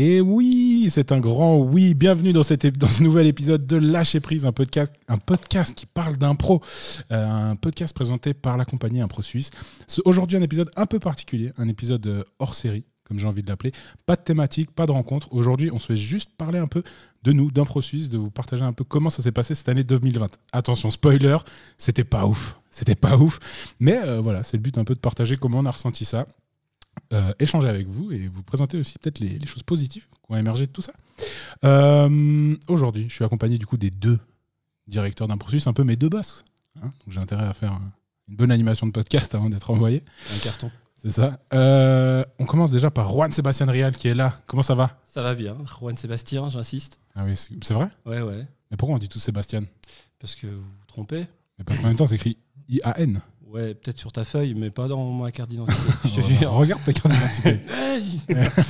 Et oui, c'est un grand oui. Bienvenue dans, ce nouvel épisode de Lâcher Prise, un podcast, qui parle d'impro, euh, un podcast présenté par la compagnie Impro Suisse. Aujourd'hui, un épisode un peu particulier, un épisode euh, hors série, comme j'ai envie de l'appeler. Pas de thématique, pas de rencontre. Aujourd'hui, on souhaite juste parler un peu de nous, d'Impro Suisse, de vous partager un peu comment ça s'est passé cette année 2020. Attention, spoiler, c'était pas ouf. C'était pas ouf. Mais euh, voilà, c'est le but un peu de partager comment on a ressenti ça euh, échanger avec vous et vous présenter aussi peut-être les, les choses positives qui ont émergé de tout ça. Euh, Aujourd'hui, je suis accompagné du coup des deux directeurs d'un processus, un peu mes deux boss. hein. donc j'ai intérêt à faire un- une bonne animation de podcast avant d'être envoyé. Un carton. C'est ça. Euh, on commence déjà par Juan Sébastien Rial qui est là. Comment ça va? Ça va bien. Juan Sébastien, j'insiste. Ah oui, c'est vrai? Ouais, ouais. Mais pourquoi on dit tous Sébastien Parce que vous vous trompez. Mais parce qu'en même temps, c'est écrit I-A-N. Ouais, peut-être sur ta feuille, mais pas dans ma carte d'identité. Je te jure. Regarde ta carte d'identité.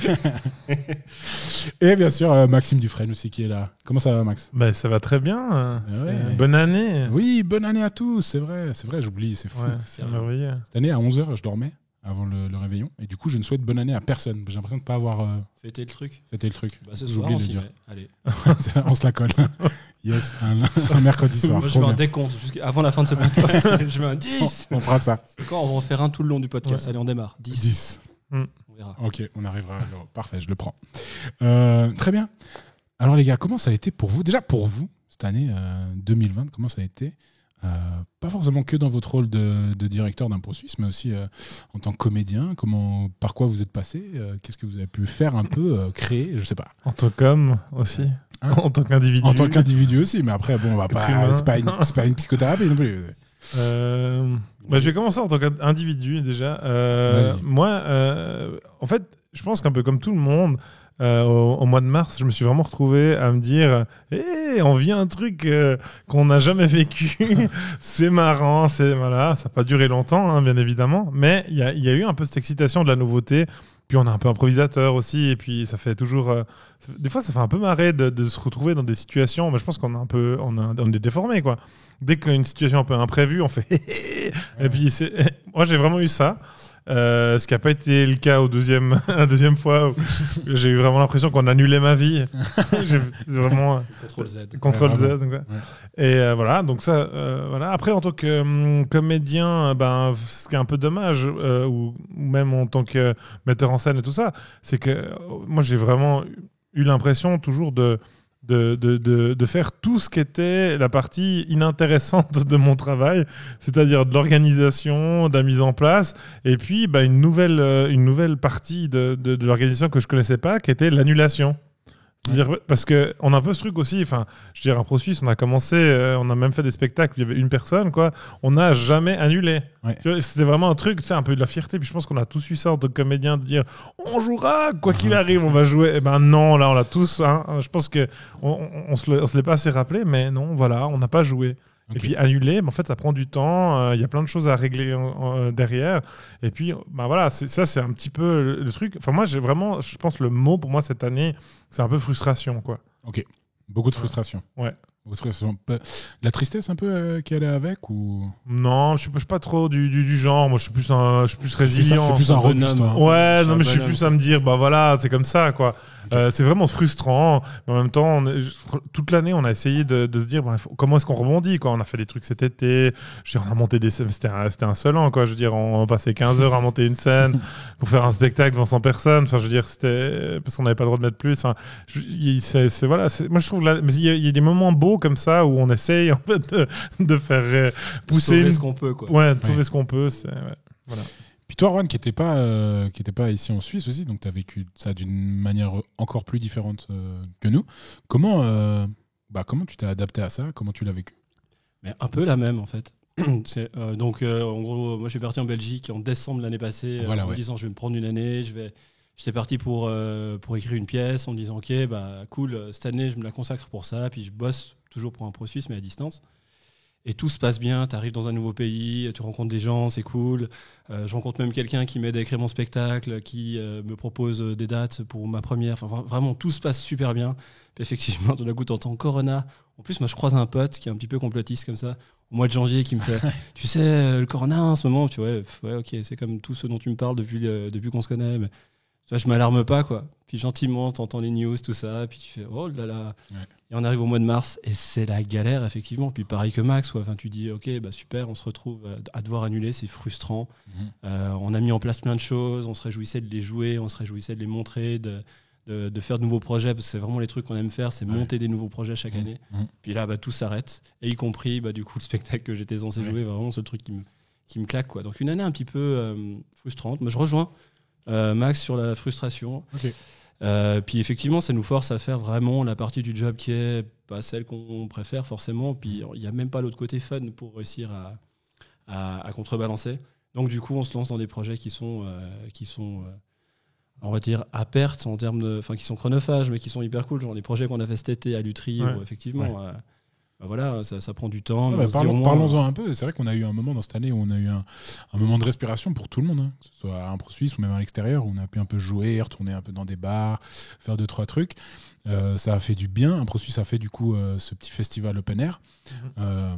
Et bien sûr, euh, Maxime Dufresne aussi qui est là. Comment ça va, Max? Bah, ça va très bien. euh, Ah ouais. Bonne année. Oui, bonne année à tous, c'est vrai, c'est vrai, j'oublie, c'est fou. Ouais, c'est merveilleux. Cette année, à 11h, je dormais avant le, le réveillon. Et du coup, je ne souhaite bonne année à personne. J'ai l'impression de ne pas avoir euh, Fêtez le truc. fêté le truc. Bah, on de s'y dire. Allez. on se la colle. yes, un, un mercredi soir. Moi, je fais un décompte. Avant la fin de ce podcast, je mets un 10. On fera ça. Encore, on va en faire un tout le long du podcast. Ouais. Allez, on démarre. 10. 10. On verra. Ok, on arrivera. alors, parfait, je le prends. Euh, très bien. Alors, les gars, comment ça a été pour vous? Déjà, pour vous, cette année euh, 2020, comment ça a été? Euh, Pas forcément que dans votre rôle de, de directeur d'impro suisse, mais aussi euh, en tant que comédien. Comment, par quoi vous êtes passé Euh, Qu'est-ce que vous avez pu faire un peu, créer Je sais pas. En tant qu'homme aussi. Hein en tant qu'individu. En tant qu'individu aussi, mais après, bon, on va pas. C'est pas, une- pas une psychothérapie non plus. Bah, je vais commencer en tant qu'individu déjà. Moi, en fait, je pense qu'un peu comme tout le monde, euh, au, mois de mars, je me suis vraiment retrouvé à me dire Hé, on vit un truc euh, qu'on n'a jamais vécu. c'est marrant. c'est voilà, Ça n'a pas duré longtemps, hein, bien évidemment. Mais il y a, eu un peu cette excitation de la nouveauté. Puis on est un peu improvisateur aussi. Et puis ça fait toujours. euh, des fois, ça fait un peu marrer de, se retrouver dans des situations. Mais je pense qu'on est un peu. On, est déformé, quoi dès qu'il y a une situation un peu imprévue, on fait et puis moi j'ai vraiment eu ça. Euh, ce qui n'a pas été le cas au deuxième, la deuxième fois où j'ai eu vraiment l'impression qu'on annulait ma vie. Vraiment euh, Contrôle Z. contrôle Ouais, Z. vraiment. donc, ouais. Ouais. Et euh, voilà, donc ça, euh, voilà. Après, en tant que hum, comédien, euh, ben, ce qui est un peu dommage, euh, ou, ou même en tant que metteur en scène et tout ça, c'est que euh, moi j'ai vraiment eu l'impression toujours de de, de, de, faire tout ce qui était la partie inintéressante de mon travail, c'est-à-dire de l'organisation, de la mise en place, et puis bah, une, nouvelle, euh, une nouvelle partie de, de l'organisation que je connaissais pas, qui était l'annulation. Parce qu'on a un peu ce truc aussi, enfin, je veux dire, un pro suisse, on a commencé, euh, on a même fait des spectacles où il y avait une personne, quoi. On n'a jamais annulé. Ouais. C'était vraiment un truc, c'est un peu de la fierté. Puis je pense qu'on a tous eu ça en tant que comédien de dire on jouera, quoi qu'il arrive, on va jouer. Et ben non, là, on l'a tous. hein. Je pense que on, on, on se l'est pas assez rappelé, mais non, voilà, on n'a pas joué. Et puis annuler, mais en fait, ça prend du temps. euh, Il y a plein de choses à régler en- en- euh, derrière. Et puis, ben voilà, ça, c'est un petit peu le, le truc. Enfin, moi, j'ai vraiment, je pense, le mot pour moi cette année, c'est un peu frustration, quoi. Ok. Beaucoup de frustration. Ouais. Beaucoup de frustration. La tristesse un peu euh, qui allait avec ou? Non, je suis, je suis pas trop du, du, du genre. Moi, je suis plus, un, je suis plus résilient. C'est plus un un bonhomme. hein. Ouais, C'est non, un mais je suis plus à me dire, bah voilà, c'est comme ça, quoi. Euh, c'est vraiment frustrant. Mais en même temps, on toute l'année, on a essayé de, de se dire, faut- comment est-ce qu'on rebondit, quoi? On a fait des trucs cet été. Je veux dire, on a monté des scènes. C'était un, c'était insolent, quoi. Je veux dire, on passait 15 heures à monter une scène pour faire un spectacle devant 100 personnes. Enfin, je veux dire, c'était parce qu'on n'avait pas le droit de mettre plus. Enfin, c'est, voilà. moi, je trouve, là, il y, a- il y a des moments beaux comme ça où on essaye, en fait, de, de faire euh, pousser Sauver une... ce qu'on peut, quoi. Ouais, de sauver Ouais. ce qu'on peut. C'est, ouais. Puis toi, Juan, qui n'était pas, euh, qui était pas ici en Suisse aussi, donc tu as vécu ça d'une manière encore plus différente euh, que nous. Comment, euh, bah, comment tu t'es adapté à ça? Comment tu l'as vécu? Mais un peu la même en fait. C'est, donc en gros, moi je suis parti en Belgique en décembre l'année passée Voilà, en me ouais. disant je vais me prendre une année, je vais. J'étais parti pour, pour écrire une pièce en me disant ok bah cool cette année je me la consacre pour ça puis je bosse toujours pour un pro suisse mais à distance et tout se passe bien tu arrives dans un nouveau pays tu rencontres des gens c'est cool. Euh, je rencontre même quelqu'un qui m'aide à écrire mon spectacle qui euh, me propose euh, des dates pour ma première. Enfin vra- vraiment tout se passe super bien. Puis effectivement tout d'un coup t'entends Corona. En plus moi je croise un pote qui est un petit peu complotiste comme ça au mois de janvier qui me fait tu sais le corona en ce moment tu vois ouais, ok c'est comme tout ce dont tu me parles depuis euh, depuis qu'on se connaît mais Ça, je m'alarme pas, quoi. Puis gentiment, t'entends les news, tout ça, puis tu fais oh là là. Ouais. Et on arrive au mois de mars et c'est la galère, effectivement. Puis pareil que Max, quoi. Enfin, tu dis ok, bah super, on se retrouve euh, à devoir annuler, c'est frustrant. Mhm. Euh, on a mis en place plein de choses, on se réjouissait de les jouer, on se réjouissait de les montrer, de, de, de faire de nouveaux projets, parce que c'est vraiment les trucs qu'on aime faire, c'est Ouais. monter des nouveaux projets chaque Mhm. année. Mhm. Puis là, bah, tout s'arrête, et y compris bah, du coup le spectacle que j'étais censé jouer, vraiment ce truc qui me, qui me claque. Quoi. Donc une année un petit peu euh, frustrante, mais je rejoins Max sur la frustration. Euh, puis effectivement, ça nous force à faire vraiment la partie du job qui est pas celle qu'on préfère forcément. Puis il n'y a même pas l'autre côté fun pour réussir à, à- à contrebalancer. Donc du coup, on se lance dans des projets qui sont, euh, qui sont euh, on va dire, à perte en termes de, enfin, qui sont chronophages, mais qui sont hyper cool. Genre les projets qu'on a fait cet été à Lutry, Ouais. où effectivement, euh, bah voilà, ça, ça prend du temps. Ouais, bah, parlons- Parlons-en un peu. C'est vrai qu'on a eu un moment dans cette année où on a eu un, un moment de respiration pour tout le monde, hein. que ce soit à Impro Suisse ou même à l'extérieur, où on a pu un peu jouer, retourner un peu dans des bars, faire deux, trois trucs. Euh, ça a fait du bien. Impro Suisse a fait du coup euh, ce petit festival open air. Mhm. Euh,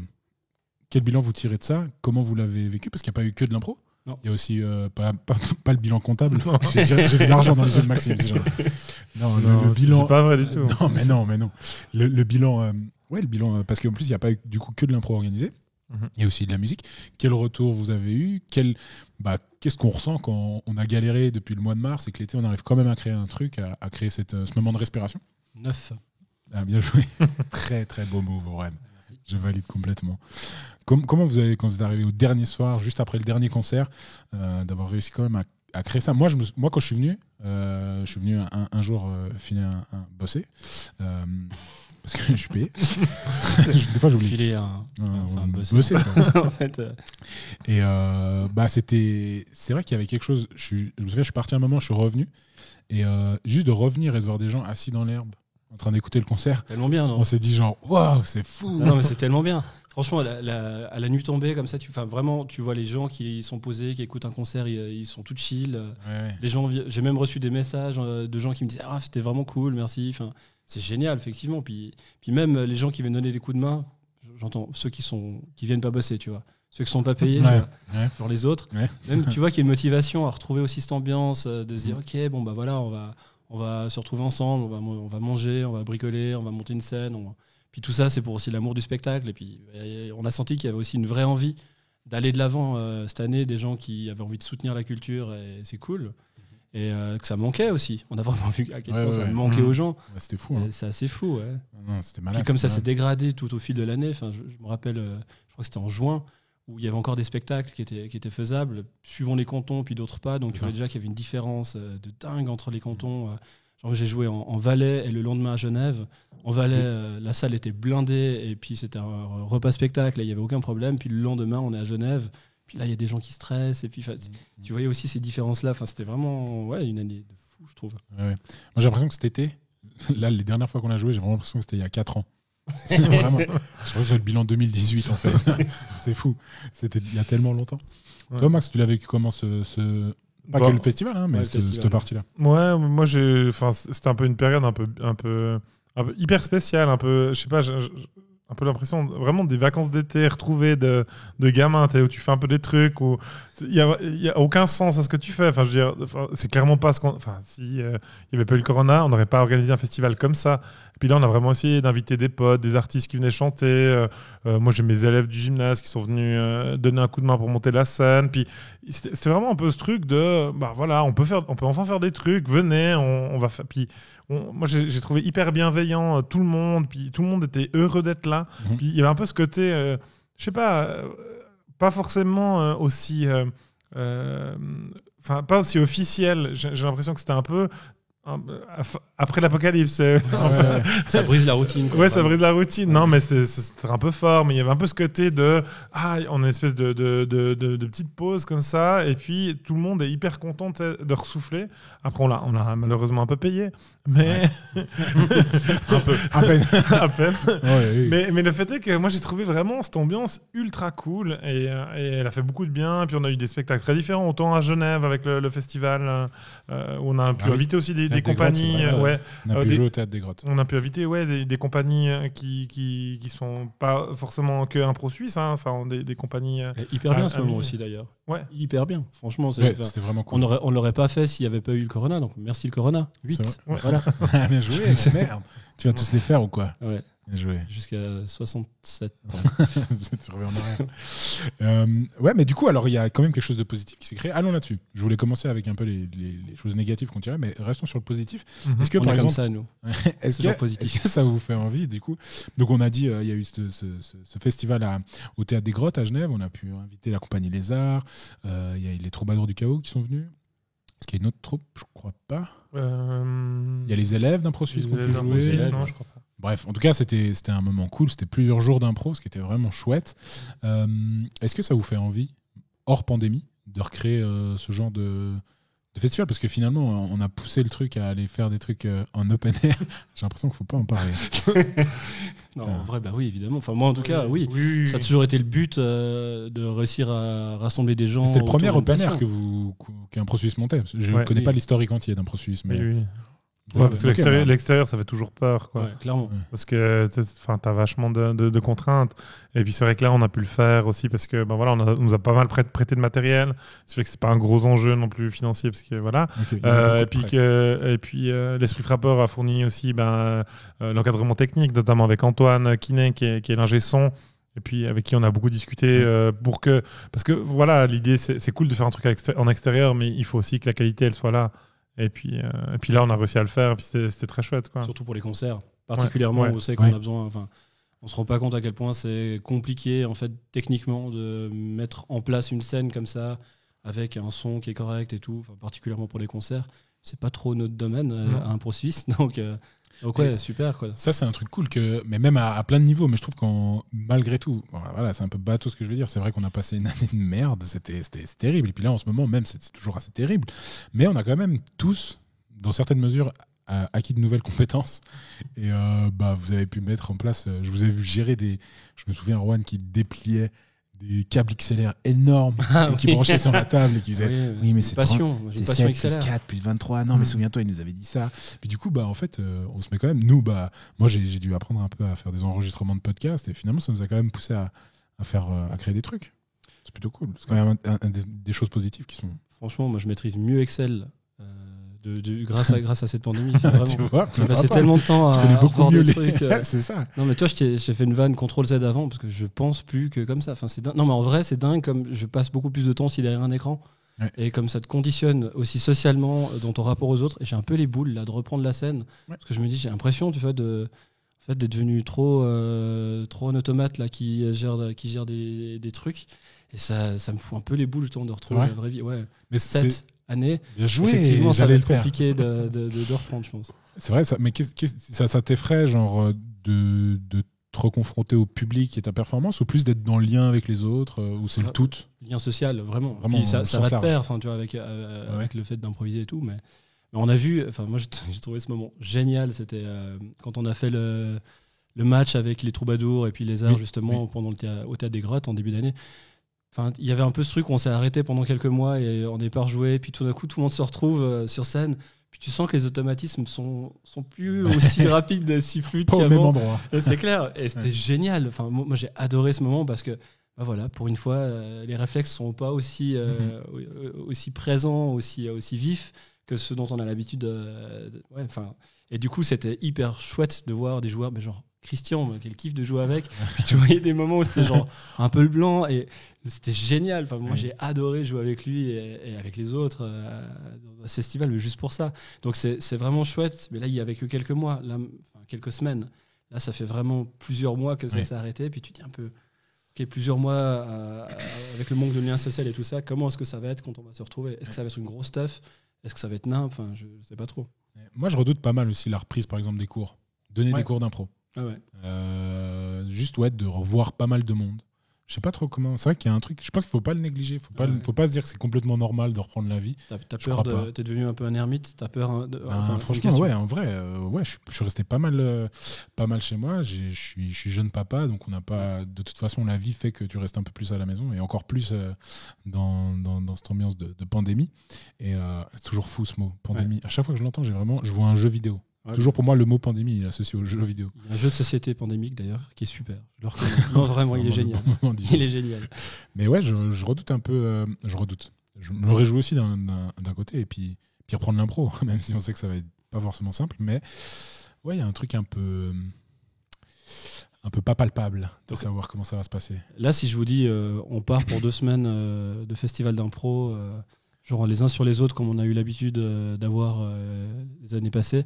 quel bilan vous tirez de ça? Comment vous l'avez vécu? Parce qu'il n'y a pas eu que de l'impro. Non. Il y a aussi euh, pas, pas, pas le bilan comptable. J'ai vu l'argent dans les yeux de Maxime. Non, le- Non, le, c'est- bilan. C'est pas vrai du tout. Non, mais non, mais non. Le, le bilan, euh, ouais, le bilan, euh, parce qu'en plus, il n'y a pas du coup que de l'impro organisé. Mhm. Il y a aussi de la musique. Quel retour vous avez eu? Quel, bah, Qu'est-ce qu'on ressent quand on a galéré depuis le mois de mars et que l'été, on arrive quand même à créer un truc, à, à créer cette, euh, ce moment de respiration? Neuf. ah, Bien joué. très, très beau move, Warren. Je valide complètement. Com- comment vous avez, quand vous êtes arrivé au dernier soir, juste après le dernier concert, euh, d'avoir réussi quand même à, à créer ça? Moi, je me, moi, quand je suis venu, euh, je suis venu un, un jour euh, finir un, un- bosser. Parce que je suis payé. Des fois, j'oublie. Filer un. Euh, enfin, bosser. bosser, en fait, euh, Et euh, bah c'était, c'est vrai qu'il y avait quelque chose. Je, suis, je me souviens, je suis parti un moment, je suis revenu, et euh, juste de revenir et de voir des gens assis dans l'herbe, en train d'écouter le concert, tellement bien, non? On s'est dit genre, waouh, c'est fou. Non, non, mais c'est tellement bien. Franchement, à la, la- à la nuit tombée, comme ça, tu, vraiment, tu vois les gens qui sont posés, qui écoutent un concert, ils, ils sont tout chill. Ouais. Les gens, vi- j'ai même reçu des messages de gens qui me disaient Ah, c'était vraiment cool, merci. Enfin, c'est génial, effectivement. Puis, puis même euh, les gens qui viennent donner des coups de main, j'entends ceux qui sont qui viennent pas bosser, tu vois. Ceux qui sont pas payés, tu Ouais. vois. Ouais. genre les autres. Ouais. Même, tu vois qu'il y a une motivation à retrouver aussi cette ambiance, euh, de se dire Ok, bon, bah voilà, on va, on va se retrouver ensemble, on va, on va manger, on va bricoler, on va monter une scène. on Puis tout ça, c'est pour aussi l'amour du spectacle. Et puis, euh, on a senti qu'il y avait aussi une vraie envie d'aller de l'avant euh, cette année, des gens qui avaient envie de soutenir la culture, et c'est cool. Et euh, que ça manquait aussi. On a vraiment vu à quel Ouais, point ouais, ça ouais. manquait aux gens. Ouais, c'était fou. hein. C'est assez fou, ouais. Non, c'était malade. Puis comme ça s'est dégradé tout au fil de l'année, enfin, je, je me rappelle, euh, je crois que c'était en juin, où il y avait encore des spectacles qui étaient, qui étaient faisables, suivant les cantons, puis d'autres pas. Donc tu vois déjà qu'il y avait une différence euh, de dingue entre les cantons. euh. Genre j'ai joué en, en Valais et le lendemain à Genève. En Valais, euh, la salle était blindée et puis c'était un repas spectacle, et il n'y avait aucun problème. Puis le lendemain, on est à Genève. Puis là, il y a des gens qui stressent. Et puis, enfin, Mm. tu voyais aussi ces différences-là. Enfin, c'était vraiment ouais, une année de fou, je trouve. Ouais, ouais. Moi, j'ai l'impression que cet été, là, les dernières fois qu'on a joué, j'ai vraiment l'impression que c'était il y a 4 ans. vraiment. Je c'est le bilan 2018, en fait. c'est fou. C'était il y a tellement longtemps. Ouais. Toi, Max, tu l'as vécu comment ce. ce- Pas Bah, que le festival, hein, mais ouais, le ce- festival. cette partie-là? Ouais, moi j'ai, enfin c'était un peu une période un peu, un peu, un peu hyper spéciale, un peu, je sais pas, un peu l'impression vraiment des vacances d'été retrouvées de, de gamin, où tu fais un peu des trucs où il y a, a aucun sens à ce que tu fais. Enfin, je veux dire, c'est clairement pas ce qu'on, enfin, si euh, il y avait pas eu le corona, on n'aurait pas organisé un festival comme ça. Puis là, on a vraiment essayé d'inviter des potes, des artistes qui venaient chanter. Euh, euh, moi, j'ai mes élèves du gymnase qui sont venus euh, donner un coup de main pour monter la scène. Puis c'était vraiment un peu ce truc de, bah voilà, on peut faire, on peut enfin faire des trucs. Venez, on, on va faire. Puis on- moi, j'ai trouvé hyper bienveillant euh, tout le monde. Puis tout le monde était heureux d'être là. Mhm. Puis il y avait un peu ce côté, je sais pas, pas forcément aussi, enfin pas aussi officiel. J'ai l'impression que c'était un peu après l'apocalypse. euh, Ouais, Ça brise la routine. quoi. Ouais, ça brise la routine. Non, mais c'était un peu fort. Mais il y avait un peu ce côté de ah, on a une espèce de, de, de, de- petite pause comme ça, et puis tout le monde est hyper content de ressouffler. Après, on l'a, malheureusement un peu payé, mais un peu. À peine. à peine. Ouais. Mais, mais le fait est que moi j'ai trouvé vraiment cette ambiance ultra cool et, euh, et elle a fait beaucoup de bien. Puis on a eu des spectacles très différents, autant à Genève avec le, le festival euh, où on a pu Ah oui. inviter aussi des, des Théâtre des compagnies, Grottes, c'est vrai, euh, ouais, On a Euh, pu des- jouer au théâtre des grottes. on a pu inviter ouais, des, des compagnies euh, qui, qui, qui sont pas forcément que un pro suisse, hein, enfin des, des compagnies. euh, Et Hyper bien ce moment oui. aussi d'ailleurs. Ouais. Hyper bien. Franchement, C'était vraiment cool. on aurait, on l'aurait pas fait s'il n'y avait pas eu le Corona. Donc merci le Corona. 8. C'est vrai. Voilà. Ah, bien joué, merde. Tu vas tous les faire ou quoi Ouais. Bien joué. Jusqu'à 67. tu reviens en arrière. Euh, ouais, mais du coup, alors il y a quand même quelque chose de positif qui s'est créé. Allons là-dessus. Je voulais commencer avec un peu les, les- les choses négatives qu'on tirait, mais restons sur le positif. Mhm. Est-ce que on par est comme exemple, ça, nous. est-ce que, positif. est-ce que ça vous fait envie du coup Donc on a dit, euh, il y a eu ce, ce- ce- ce festival à- au théâtre des Grottes à Genève. On a pu inviter la compagnie Les Arts. Euh, Il y a eu les Troubadours du Chaos qui sont venus. Est-ce qu'il y a une autre troupe? Je crois pas. Euh, Il y a les élèves d'Impro Suisse qui ont pu jouer. les élèves, élèves, non, je crois pas. Bref, en tout cas, c'était c'était un moment cool. C'était plusieurs jours d'impro, ce qui était vraiment chouette. Euh, Est-ce que ça vous fait envie, hors pandémie, de recréer euh, ce genre de, de festival Parce que finalement, on a poussé le truc à aller faire des trucs euh, en open air. J'ai l'impression qu'il faut pas en parler. Non, en vrai, bah oui, évidemment. Enfin, moi, en tout cas, oui. oui, Ça a toujours été le but euh, de réussir à rassembler des gens. C'était le premier open air que vous qu'un Pro Suisse montait. Je ne Ouais. connais Oui. pas l'historique entier d'un Pro Suisse, mais oui, Ouais, parce que l'extérieur, bah, l'extérieur, ça fait toujours peur. Quoi. Ouais, clairement. Parce que tu as vachement de, de- de contraintes. Et puis c'est vrai que là, on a pu le faire aussi parce que ben voilà, on, a- on nous a pas mal prêt- prêté de matériel. C'est vrai que c'est pas un gros enjeu non plus financier parce que voilà. Euh, et puis, que, et puis euh, l'Esprit Frappeur a fourni aussi ben, euh, l'encadrement technique, notamment avec Antoine Kiné, qui est, qui est l'ingé son, et puis avec qui on a beaucoup discuté euh, pour que. Parce que voilà, l'idée, c'est cool de faire un truc exté- en extérieur, mais il faut aussi que la qualité, elle soit là. Et puis, euh, et puis là, on a réussi à le faire, et puis c'était très chouette. Quoi. Surtout pour les concerts. Particulièrement, Ouais. on sait qu'on Ouais. a besoin. Enfin, on se rend pas compte à quel point c'est compliqué, en fait, techniquement, de mettre en place une scène comme ça, avec un son qui est correct et tout. Enfin, particulièrement pour les concerts. C'est pas trop notre domaine euh, à un pro suisse. Donc, euh, donc ouais, Et- super. Quoi. Ça, c'est un truc cool, que, mais même à, à plein de niveaux. Mais je trouve qu'en malgré tout, voilà, c'est un peu bateau ce que je veux dire. C'est vrai qu'on a passé une année de merde, c'était terrible. Et puis là, en ce moment, même, c'est toujours assez terrible. Mais on a quand même tous, dans certaines mesures, a- acquis de nouvelles compétences. Et euh, bah, vous avez pu mettre en place. euh, je vous ai vu gérer des. Je me souviens, Rowan qui dépliait des câbles XLR énormes Ah et qui oui. branchait sur la table et qui faisait. Oui, mais c'est passion. C'est passion 7 plus XLR. 4 plus 23. Non, mais Mm. souviens-toi, il nous avait dit ça. Puis du coup, bah, en fait, euh, on se met quand même. Nous, bah, moi, j'ai j'ai dû apprendre un peu à faire des enregistrements de podcasts et finalement, ça nous a quand même poussé à, à faire, euh, à créer des trucs. C'est plutôt cool. C'est quand même un- un- des, des choses positives qui sont. Franchement, moi, je maîtrise mieux Excel euh, de, de- grâce, à, grâce à cette pandémie. Tu vois, J'ai passé tellement de temps à beaucoup mieux des les. trucs. euh, c'est ça. Non mais toi j'ai fait une vanne CTRL Z avant parce que je pense plus que comme ça. Enfin c'est. Non mais en vrai c'est dingue comme je passe beaucoup plus de temps aussi derrière un écran Ouais. et comme ça te conditionne aussi socialement euh, dans ton rapport aux autres. Et j'ai un peu les boules là de reprendre la scène Ouais. parce que je me dis j'ai l'impression tu vois de en fait d'être devenu trop euh, trop un automate là qui gère qui gère des, des trucs et ça ça me fout un peu les boules justement de retrouver Ouais. la vraie vie. Ouais. Mais c'est Cette année bien joué. effectivement ça va être compliqué de, de, de- de reprendre je pense. C'est vrai, ça, mais ça, ça t'effraie, genre, euh, de, de te reconfronter au public et ta performance, ou plus d'être dans le lien avec les autres, euh, ou c'est le Ah, tout? Lien social, vraiment. Vraiment, Puis ça, va pair, enfin, tu vois, avec, euh, Ouais. avec le fait d'improviser et tout. Mais, mais on a vu, enfin, moi, j'ai trouvé ce moment génial. C'était euh, quand on a fait le, le match avec les troubadours et puis les arts, Oui, justement, pendant le au théâtre des Grottes en début d'année. Enfin, il y avait un peu ce truc, on s'est arrêté pendant quelques mois et on n'est pas rejoué. Puis tout d'un coup, tout le monde se retrouve euh, sur scène. Puis tu sens que les automatismes sont, sont plus aussi rapides, si fluides pas au même qu'avant. endroit. C'est clair. Et c'était Ouais. génial. Enfin, moi, j'ai adoré ce moment parce que, bah voilà, pour une fois, euh, les réflexes sont pas aussi, euh, au- aussi présents, aussi, aussi vifs que ceux dont on a l'habitude. euh, de- ouais, enfin, et du coup, c'était hyper chouette de voir des joueurs, mais genre Christian, quel kiff de jouer avec. Puis tu voyais des moments où c'était genre un peu le blanc et c'était génial. Enfin, moi, j'ai adoré jouer avec lui et, et avec les autres euh, dans ce festival, mais juste pour ça. Donc c'est vraiment chouette. Mais là, il y avait que quelques mois, là, enfin, quelques semaines. Là, ça fait vraiment plusieurs mois que ça s'est arrêté. Puis tu dis un peu, ok, plusieurs mois euh, avec le manque de lien social et tout ça, comment est-ce que ça va être quand on va se retrouver? Est-ce que ça va être une grosse stuff Est-ce que ça va être nimp? Enfin, je sais pas trop. Moi, je redoute pas mal aussi la reprise, par exemple, des cours. Donner Ouais. des cours d'impro. Ah ouais. Euh, juste, ouais, de revoir pas mal de monde. Je sais pas trop comment. C'est vrai qu'il y a un truc. Je pense qu'il faut pas le négliger. Faut pas, Ouais. faut pas se dire que c'est complètement normal de reprendre la vie. T'as peur de. T'es devenu un peu un ermite. T'as peur. hein, de- enfin, une franchement, ouais, en vrai, euh, ouais, je, suis- je suis resté pas mal, euh, pas mal chez moi. J'ai- Je suis, je suis jeune papa, donc on n'a pas. De toute façon, la vie fait que tu restes un peu plus à la maison et encore plus euh, dans, dans, dans cette ambiance de, de pandémie. Et c'est toujours fou ce mot, pandémie. À chaque fois que je l'entends, j'ai vraiment, je vois un jeu vidéo. Ouais. Toujours pour moi, le mot pandémie, il est associé au jeu vidéo. Il y a un jeu de société pandémique d'ailleurs qui est super. Je le reconnais. Non, vraiment, il est génial. moment. Il est génial. Mais ouais, je, je redoute un peu. euh, je redoute. Je me réjouis aussi d'un- côté et puis, puis reprendre l'impro, même si on sait que ça va être pas forcément simple. Mais ouais, il y a un truc un peu. un peu pas palpable de savoir comment ça va se passer. Là, si je vous dis, euh, on part pour deux semaines euh, de festival d'impro, genre les uns sur les autres, comme on a eu l'habitude d'avoir les années passées,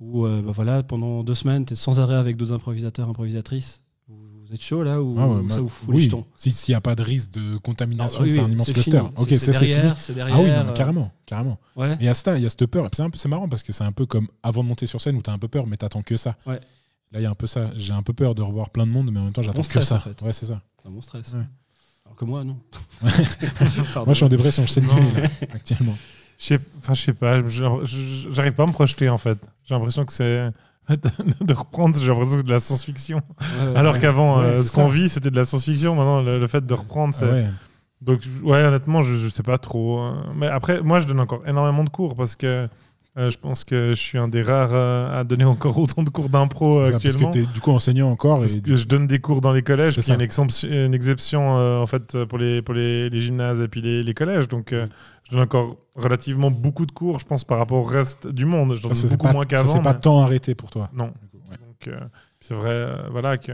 où euh, bah voilà, pendant deux semaines, tu es sans arrêt avec d'autres improvisateurs, improvisatrices. Vous, êtes chaud là ou Ah ouais, ça moi- vous fout les oui, s'il n'y a pas de risque de contamination, Ah, oui, oui, un immense c'est cluster. fini. Ok, C'est- ça c'est c'est fini. derrière, c'est derrière. Ah oui, non, mais euh, carrément, carrément. Ouais. Et il y a ça, il y a cette peur. C'est un peu- c'est marrant parce que c'est un peu comme avant de monter sur scène où tu as un peu peur, mais t'attends que ça. Ouais. Là, il y a un peu ça. J'ai un peu peur de revoir plein de monde, mais en même temps, j'attends Bon que ça. en fait. Ouais, c'est ça. C'est un bon stress. Ouais. Alors que moi, non. Moi, je suis en dépression, je sais actuellement. Je sais, enfin, je sais pas, j'arrive pas à me projeter en fait. J'ai l'impression que c'est de reprendre, j'ai l'impression que c'est de la science-fiction. Ouais, Alors ouais. qu'avant, Ouais, euh, ce qu'on vit, c'était de la science-fiction. Maintenant, le, le fait de reprendre, c'est. Ah. Donc, ouais, honnêtement, je, je sais pas trop. hein. Mais après, moi, je donne encore énormément de cours parce que euh, je pense que je suis un des rares euh, à donner encore autant de cours d'impro euh, C'est ça, parce que actuellement. tu es du coup enseignant encore. Parce Et que je donne des cours dans les collèges, C'est qui est une ça. exception, une exception euh, en fait pour les pour les, les gymnases et puis les, les collèges. Donc je donne encore relativement beaucoup de cours, je pense, par rapport au reste du monde. Je donne ça, c'est beaucoup pas, moins ça, qu'avant. c'est pas mais- tant arrêté pour toi. Non. ouais. C'est vrai, voilà que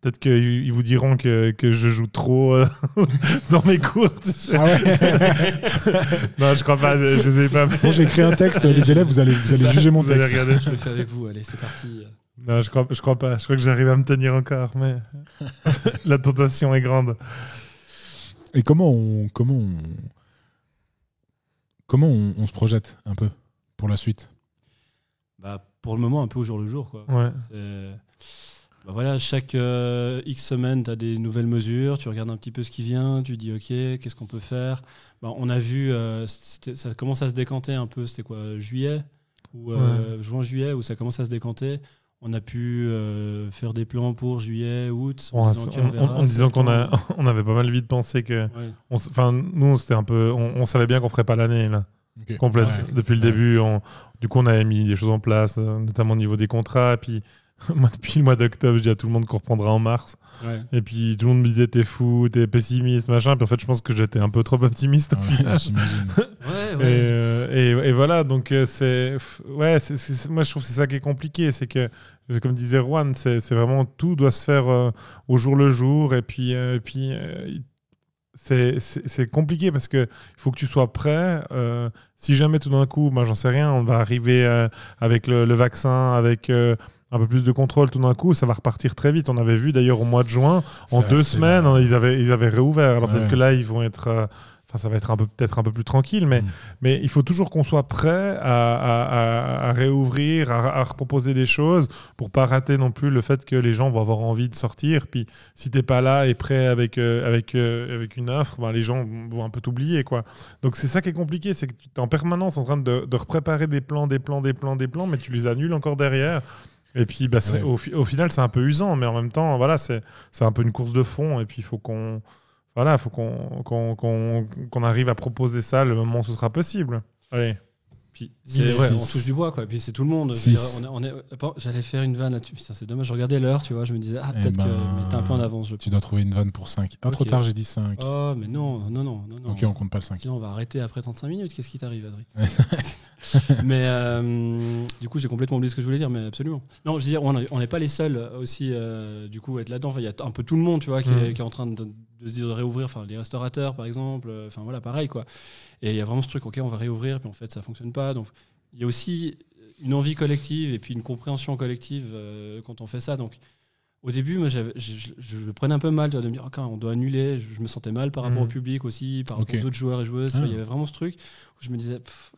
peut-être qu'ils ils vous diront que, que je joue trop euh, dans mes cours. tu sais. Ah ouais. non, je crois pas. Je, je sais pas. Bon, j'ai écrit un texte, les élèves, vous allez, vous allez juger mon vous allez texte. regarder. Je le fais avec vous. Allez, c'est parti. Non, je crois, je crois pas. Je crois que j'arrive à me tenir encore, mais la tentation est grande. Et comment on, comment on, comment on, on se projette un peu pour la suite? Bah, pour le moment, un peu au jour le jour. Quoi. Ouais. C'est- bah voilà, chaque euh, X semaines, tu as des nouvelles mesures, tu regardes un petit peu ce qui vient, tu dis OK, qu'est-ce qu'on peut faire? Bah, On a vu, euh, ça commence à se décanter un peu, c'était quoi, juillet ou euh, Juin-juillet, où ça commence à se décanter. On a pu euh, faire des plans pour juillet, août, en Ouais, disant, qu'on a, septembre. on avait pas mal vite pensé que, Ouais. on nous, c'était un peu, on, on savait bien qu'on ferait pas l'année là, complète. Ouais. Depuis le début, on- du coup, on avait mis des choses en place, notamment au niveau des contrats. Puis, moi, depuis le mois d'octobre, je dis à tout le monde qu'on reprendra en mars. Ouais. Et puis, tout le monde me disait t'es fou, t'es pessimiste, machin. Puis en fait, je pense que j'étais un peu trop optimiste. au ouais, final. Et, euh, et- et voilà, donc euh, c'est. Ouais, moi je trouve que c'est ça qui est compliqué. C'est que, euh, comme disait Juan, c'est vraiment tout doit se faire euh, au jour le jour. Et puis, euh, et puis euh, c'est compliqué parce que il faut que tu sois prêt. euh, si jamais tout d'un coup, moi j'en sais rien, on va arriver euh, avec le, le vaccin, avec. Un peu plus de contrôle tout d'un coup, ça va repartir très vite. On avait vu d'ailleurs au mois de juin, en deux semaines, ils avaient, ils avaient réouvert. Alors Ouais. peut-être que là, ils vont être. euh, Enfin, ça va être un peu peut-être un peu plus tranquille, mais, Mm. mais il faut toujours qu'on soit prêt à, à- à- à réouvrir, à, à reproposer des choses pour pas rater non plus le fait que les gens vont avoir envie de sortir. Puis si t'es pas là et prêt avec, euh, avec, euh, avec une offre, ben, les gens vont un peu t'oublier. quoi. Donc c'est ça qui est compliqué, c'est que tu es en permanence en train de, de repréparer des plans, des plans, des plans, des plans, mais tu les annules encore derrière. Et puis bah, Ouais. au, fi- au final, c'est un peu usant, mais en même temps, voilà, c'est un peu une course de fond. Et puis il faut qu'on voilà, faut qu'on qu'on arrive à proposer ça le moment où ce sera possible. Allez. Puis c'est- Six. ouais, on touche du bois, quoi. Et puis c'est tout le monde. Bon, J'allais faire une vanne là-dessus. C'est dommage. Je regardais l'heure, tu vois. Je me disais, ah, Eh peut-être ben, que. Mais t'es un peu en avance, je Tu dois trouver une vanne pour 5. Ah, trop tard, j'ai dit 5. Oh, mais non, non, non, non. ok, on compte pas le 5. Sinon, on va arrêter après 35 minutes. Qu'est-ce qui t'arrive, Adrien Mais euh, du coup, j'ai complètement oublié ce que je voulais dire, mais absolument. Non, je veux dire, on est- on n'est pas les seuls euh, aussi, euh, du coup, à être là-dedans. Enfin, Il y a un peu tout le monde, tu vois, qui, est, Mm. qui est en train de, de se dire de réouvrir. Enfin, les restaurateurs, par exemple. euh, Enfin, voilà, pareil, quoi. Et il y a vraiment ce truc, ok, on va réouvrir, puis en fait, ça fonctionne pas. Donc, il y a aussi une envie collective et puis une compréhension collective euh, quand on fait ça. Donc, au début, moi, je, je- je le prenais un peu mal de me dire, ok, on doit annuler. Je, je me sentais mal par rapport Mhm. au public aussi, par rapport aux autres joueurs et joueuses. Ah. Il y avait vraiment ce truc où je me disais, pff,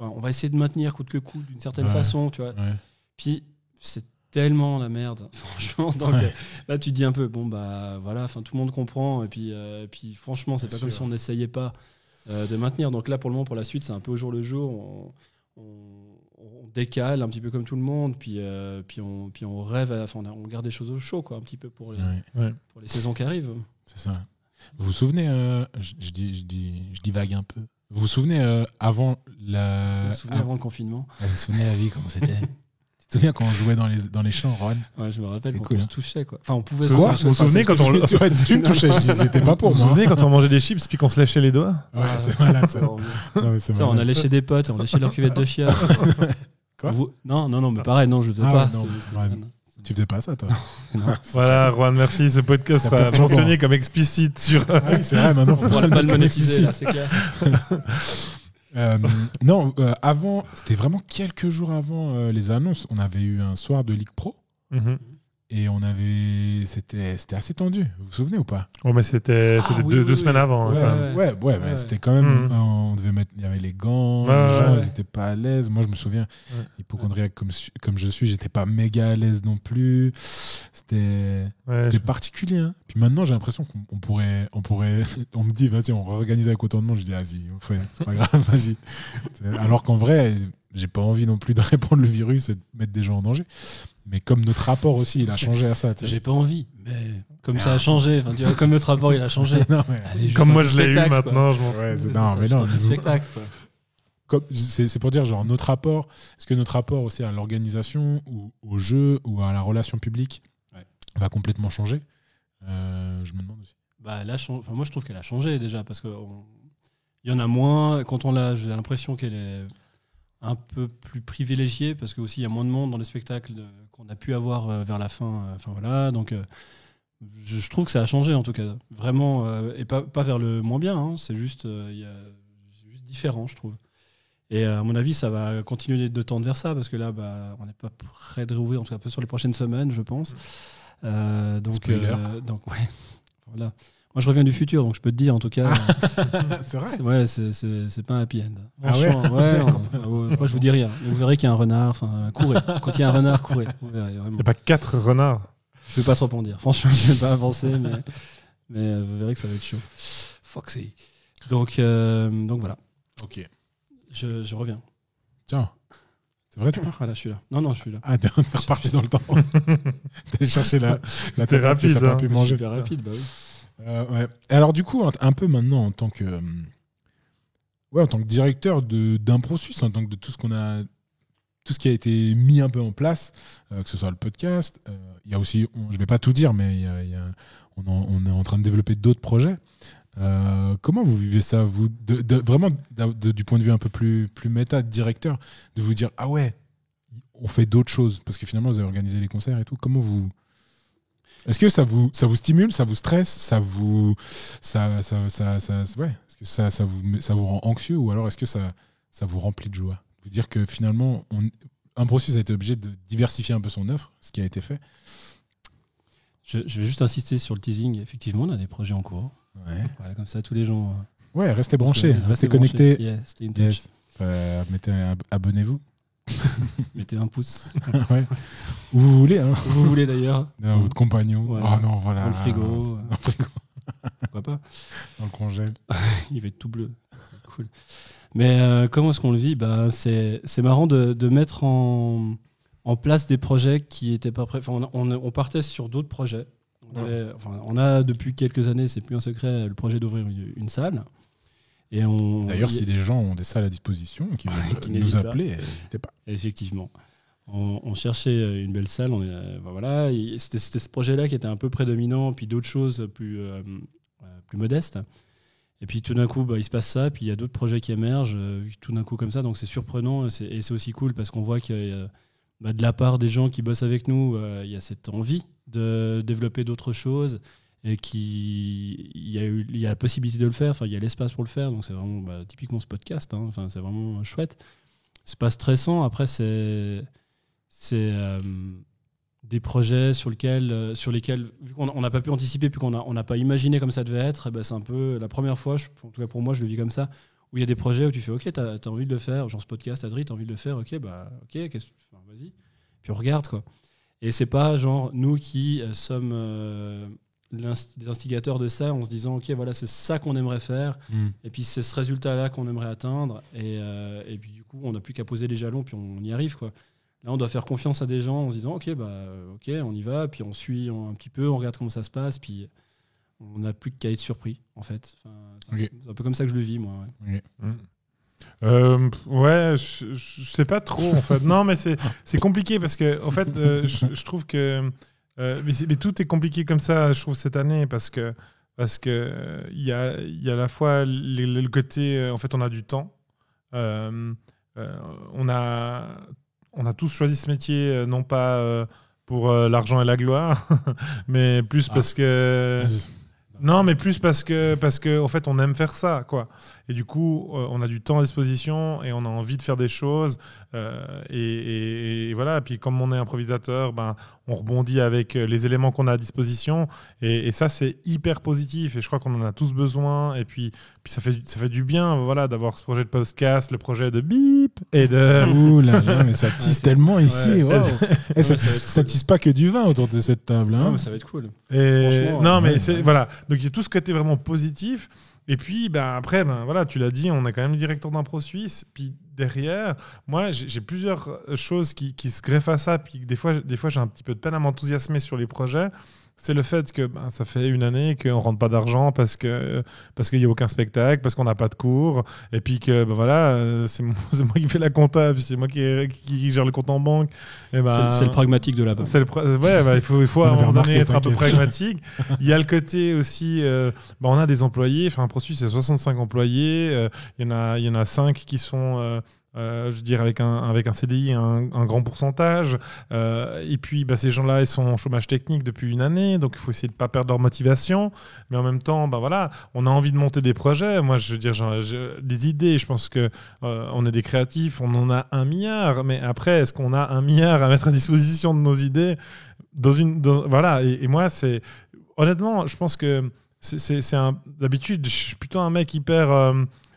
un- on va essayer de maintenir coûte que coûte d'une certaine Ouais. façon, tu vois. Ouais. Puis c'est tellement la merde, franchement. Donc Ouais. euh, là, tu te dis un peu, bon, bah voilà, enfin, tout le monde comprend. Et puis, euh, puis franchement, c'est pas comme si on n'essayait pas de maintenir. Donc là, pour le moment, pour la suite, c'est un peu au jour le jour. On, on- on décale un petit peu comme tout le monde. Puis, euh, puis, on, puis on rêve, à- enfin, on, garde des choses au chaud, quoi, un petit peu pour les, Ouais, pour les saisons qui arrivent. c'est ça. Vous vous souvenez, euh, je, je dis, je, dis, je divague un peu. Vous vous souvenez euh, avant la. Vous vous souvenez ah, avant le confinement? Vous vous souvenez la vie, comment c'était? te souviens quand on jouait dans les, dans les champs, Juan Ouais, je me rappelle quand cool, on hein. se touchait, quoi. Enfin, on pouvait Quoi se Vous vous souvenez quand on le- tu, tu me touchais, je disais, c'était pas pour Vous vous moi. souvenez quand on mangeait des chips puis qu'on se léchait les doigts Ouais, c'est malade ça. Non, mais c'est Ça, on a léché des potes, on a léché leur cuvette de fiole. Quoi Vous- Non, non, non, mais pareil, non, je ne faisais Ah pas. non. Tu faisais pas ça, toi non. Voilà, Juan, merci. Ce podcast sera mentionné comme explicite sur. Ah oui, c'est vrai, maintenant, pourra pas le monétiser, c'est clair. Euh, non, euh, avant, c'était vraiment quelques jours avant euh, les annonces. On avait eu un soir de Ligue Pro Mhm. Et on avait, c'était, c'était assez tendu. Vous vous souvenez ou pas? Ouais, mais c'était Ah, oui, deux, oui, deux oui. semaines avant. hein, Ouais, quand ouais, même. ouais, ouais, mais Ouais. c'était quand même. Euh, on devait mettre, il y avait les gants, Ouais, les gens, ouais. ils étaient pas à l'aise. Moi, je me souviens, Ouais. hypochondriaque comme, comme je suis, j'étais pas méga à l'aise non plus. C'était, Ouais, c'était je- particulier. hein. Puis maintenant, j'ai l'impression qu'on on pourrait, on pourrait, on me dit, vas-y, on réorganise avec autant de monde. Je dis, vas-y, on fait, c'est pas grave, vas-y. Alors qu'en vrai, j'ai pas envie non plus de répandre le virus et de mettre des gens en danger. Mais comme notre rapport aussi, il a changé à ça. J'ai pas envie, mais comme ça a changé, enfin, tu vois, comme notre rapport il a changé. non, mais, Allez, Comme moi, je l'ai eu maintenant. Je m'en ouais, non, mais non. spectacle. quoi. c'est c'est pour dire, genre, notre rapport, est-ce que notre rapport aussi à l'organisation ou au jeu ou à la relation publique Ouais. va complètement changer? Euh, Je me demande aussi. Bah, chang- enfin, moi, je trouve qu'elle a changé déjà parce que on- il y en a moins. Quand on l'a, j'ai l'impression qu'elle est un peu plus privilégiée parce que aussi il y a moins de monde dans les spectacles qu'on a pu avoir euh, vers la fin. euh, Enfin voilà, donc euh, je, je trouve que ça a changé en tout cas, vraiment et pas, pas vers le moins bien. hein, c'est juste, il y a- c'est juste différent, je trouve. Et à mon avis, ça va continuer de tendre vers ça parce que là, bah, on n'est pas prêt de réouvrir, en tout cas pas sur les prochaines semaines, je pense. Euh, donc, Spoiler. euh, donc ouais, voilà. Moi, je reviens du futur, donc je peux te dire, en tout cas, c'est vrai c'est- ouais, c'est- pas un happy end. Ah ouais? Franchement, ouais, on- ouais, moi, je vous dis rien. Mais vous verrez qu'il y a un renard, enfin, courez. Quand il y a un renard, courez. Vous verrez, Il n'y a pas quatre renards. Je vais pas trop en dire. Franchement, je vais pas avancer, mais, mais euh, vous verrez que ça va être chaud. Foxy. Donc, euh, donc voilà, Ok. je, je reviens. Tiens. C'est vrai, tu pars? Voilà, je suis là. Non, non, je suis là. Ah, t'es reparti dans le temps. T'es allé chercher la, la que rapide, t'as pas hein. pu manger. Super rapide, bah oui. Euh, Alors du coup, un, peu maintenant en tant que euh, ouais, en tant que directeur de d'impro suisse, en tant que de tout ce qu'on a, tout ce qui a été mis un peu en place, euh, que ce soit le podcast, il y a aussi, on- je vais pas tout dire, mais y a- on, est en train de développer d'autres projets. Comment vous vivez ça, vous, vraiment du point de vue un peu plus plus méta, directeur, de vous dire ah ouais, on fait d'autres choses parce que finalement vous avez organisé les concerts et tout. Comment vous est-ce que ça vous, ça vous stimule, ça vous stresse, ça vous, ça, ça, ça, ça- ouais, est-ce que ça, ça vous, ça vous rend anxieux ou alors est-ce que ça, ça vous remplit de joie? Vous dire que finalement, on, un processus a été obligé de diversifier un peu son offre, ce qui a été fait. Je, je vais juste insister sur le teasing. Effectivement, on a des projets en cours. Ouais, Voilà, comme ça, tous les gens. ouais restez branchés, restez restez branchés. connectés. Yeah. Yes. Euh, mettez, ab- abonnez-vous. Mettez un pouce. ouais. Où vous voulez, hein. Où vous voulez d'ailleurs. Dans votre compagnon. Voilà. Oh non, voilà. Dans le frigo. Dans le frigo, Pourquoi pas dans le congèle. Il va être tout bleu. Cool. Mais euh, comment est-ce qu'on le vit? Bah, C'est marrant de, de mettre en, en place des projets qui n'étaient pas prêts. Enfin, on, on- on partait sur d'autres projets. On, avait- enfin, on a depuis quelques années, c'est plus un secret, le projet d'ouvrir une, une salle. Et on, D'ailleurs, si des gens ont des salles à disposition qui veulent Qui nous appeler, n'hésitez pas. Effectivement. On, on cherchait une belle salle. On est, euh, ben voilà, c'était ce projet-là qui était un peu prédominant, puis d'autres choses plus, euh, euh, plus modestes. Et puis tout d'un coup, bah, il se passe ça, puis il y a d'autres projets qui émergent, euh, tout d'un coup comme ça. Donc c'est surprenant et c'est- aussi cool parce qu'on voit a, bah, de la part des gens qui bossent avec nous, euh, il y a cette envie de développer d'autres choses et qui il y a eu il y a la possibilité de le faire enfin il y a l'espace pour le faire donc c'est vraiment bah, typiquement ce podcast hein. enfin c'est vraiment chouette c'est pas stressant après c'est c'est euh, des projets sur lesquels euh, sur lesquels vu qu'on on n'a pas pu anticiper puis qu'on a- on n'a pas imaginé comme ça devait être ben, c'est un peu la première fois en tout cas pour moi je le vis comme ça où il y a des projets où tu fais ok t'as as envie de le faire genre ce podcast Adri t'as envie de le faire ok bah ok enfin, vas-y puis on regarde quoi Et c'est pas genre nous qui euh, sommes les instigateurs de ça en se disant ok voilà c'est ça qu'on aimerait faire Hmm. et puis c'est ce résultat là qu'on aimerait atteindre et, euh, et puis du coup on n'a plus qu'à poser les jalons puis on y arrive quoi. Là on doit faire confiance à des gens en se disant ok bah ok on y va puis on suit un petit peu on regarde comment ça se passe puis on n'a plus qu'à être surpris en fait. Enfin, c'est un, peu- c'est un peu comme ça que je le vis moi. ouais. Euh, ouais, je, je sais pas trop en fait. Non, mais c'est c'est compliqué parce que en fait, euh, je, je trouve que euh, mais, tout est compliqué comme ça. Je trouve cette année parce que parce que euh, il y a il y a à la fois les- le côté euh, en fait on a du temps. Euh, euh, on a on a tous choisi ce métier euh, non pas euh, pour euh, l'argent et la gloire, mais plus Ah. parce que non, mais plus parce que, parce que en fait, on aime faire ça, quoi. Et du coup, euh, on a du temps à disposition et on a envie de faire des choses. euh, et, et- et voilà. Puis comme on est improvisateur, ben, on rebondit avec euh, les éléments qu'on a à disposition. Et, et ça, c'est hyper positif. Et je crois qu'on en a tous besoin. Et puis, puis ça fait, ça fait du bien, voilà, d'avoir ce projet de podcast, le projet de bip et de. Ouh là là, mais ça tisse tellement ici. Eh, ça, Ouais, cool. tisse pas que du vin autour de cette table. hein. Non, mais ça va être cool. Et Franchement, non, ouais. mais Ouais, c'est ouais. voilà. Donc il y a tout ce côté vraiment positif. Et puis, ben, après, ben, voilà, tu l'as dit, on est quand même directeur d'un pro suisse. Puis derrière, moi, j'ai plusieurs euh, choses qui, qui se greffent à ça. Puis des fois, des fois j'ai un petit peu de peine à m'enthousiasmer sur les projets. C'est le fait que ben, ça fait une année qu'on rentre pas d'argent parce que parce qu'il n'y a aucun spectacle, parce qu'on n'a pas de cours, et puis que ben, voilà, euh, c'est moi, qui fais la compta, puis c'est moi qui, qui gère le compte en banque. Ben, C'est le pragmatique de la c'est le ouais, bah, il faut, il faut à un moment donné être un peu pragmatique. Il y a le côté aussi, euh, bah, on a des employés, enfin, un ProSuisse, c'est 65 employés, euh, il y en a, il y en a 5 qui sont, euh, euh, je veux dire, avec un, avec un CDI, un, grand pourcentage. Euh, et puis, bah, ces gens-là, ils sont en chômage technique depuis une année, donc il faut essayer de ne pas perdre leur motivation. Mais en même temps, bah, voilà, on a envie de monter des projets. Moi, je veux dire, j'ai des idées. Je pense que euh, on est des créatifs, on en a un milliard. Mais après, est-ce qu'on a un milliard à mettre à disposition de nos idées dans une, voilà. Et, moi, c'est honnêtement, je pense que c'est- d'habitude, je suis plutôt un mec hyper.